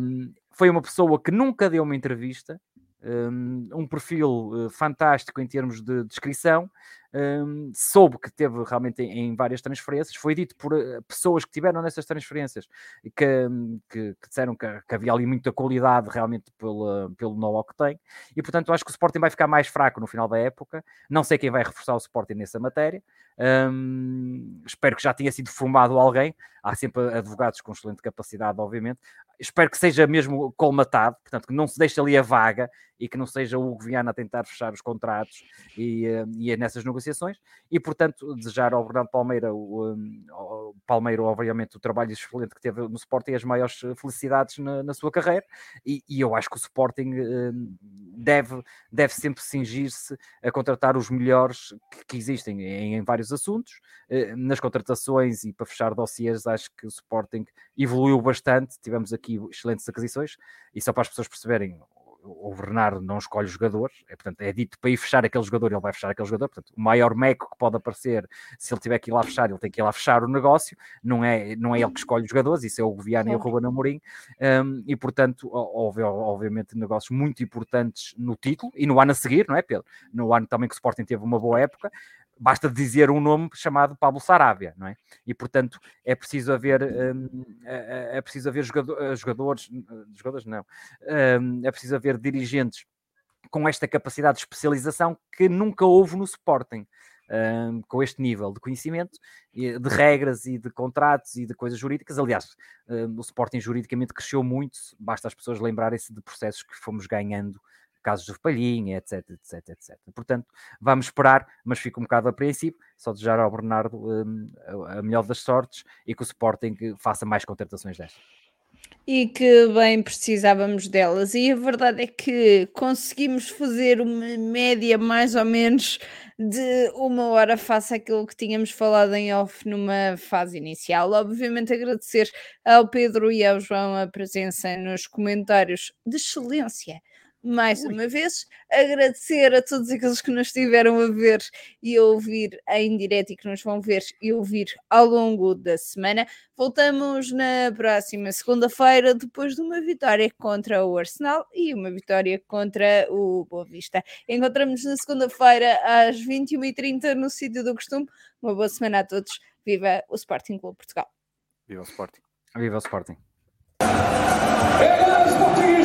um, foi uma pessoa que nunca deu uma entrevista, um, perfil uh, fantástico em termos de descrição, um, soube que teve realmente em, várias transferências, foi dito por uh, pessoas que tiveram nessas transferências que, que, que disseram que, que, havia ali muita qualidade realmente pelo, pelo know-how que tem, e portanto acho que o Sporting vai ficar mais fraco no final da época, não sei quem vai reforçar o Sporting nessa matéria, um, espero que já tenha sido formado alguém, há sempre advogados com excelente capacidade, obviamente, espero que seja mesmo colmatado, portanto, que não se deixe ali a vaga e que não seja o Viana a tentar fechar os contratos e, e é nessas negociações. E, portanto, desejar ao Bernardo Palmeira, o, o obviamente, o trabalho excelente que teve no Sporting e as maiores felicidades na, na sua carreira. E, e, eu acho que o Sporting deve, deve sempre cingir-se a contratar os melhores que, que existem em, em, vários assuntos. Eh, nas contratações e para fechar dossiês, acho que o Sporting evoluiu bastante. Tivemos aqui excelentes aquisições e só para as pessoas perceberem o Bernardo não escolhe jogadores, é, portanto, é dito para ir fechar aquele jogador, ele vai fechar aquele jogador, portanto, o maior meco que pode aparecer, se ele tiver que ir lá fechar, ele tem que ir lá fechar o negócio, não é, não é ele que escolhe os jogadores, isso é o Viana e o Ruben Amorim, um, e portanto, houve obviamente negócios muito importantes no título, e no ano a seguir, não é Pedro? No ano também que o Sporting teve uma boa época, basta dizer um nome chamado Pablo Sarabia, não é? E portanto é preciso haver um, é, é, preciso haver jogador, jogadores, jogadores não, um, é preciso haver dirigentes com esta capacidade de especialização que nunca houve no Sporting. Um, com este nível de conhecimento, de regras e de contratos e de coisas jurídicas. Aliás, um, o Sporting juridicamente cresceu muito, basta as pessoas lembrarem-se de processos que fomos ganhando casos de Palhinha, etc, etc, etc. Portanto, vamos esperar, mas fico um bocado apreensivo, só desejar ao Bernardo um, a melhor das sortes e que o Sporting faça mais contratações destas. e que bem precisávamos delas. E a verdade é que conseguimos fazer uma média mais ou menos de uma hora face àquilo que tínhamos falado em off numa fase inicial. Obviamente agradecer ao Pedro e ao João a presença nos comentários de excelência mais Ui. uma vez, agradecer a todos aqueles que nos estiveram a ver e a ouvir em direto e que nos vão ver e ouvir ao longo da semana. Voltamos na próxima segunda-feira, depois de uma vitória contra o Arsenal e uma vitória contra o Boa Vista. Encontramos na segunda-feira às 21h30 no sítio do costume. Uma boa semana a todos. Viva o Sporting Clube Portugal. Viva o Sporting. Viva o Sporting. É, Sportingistas, vamos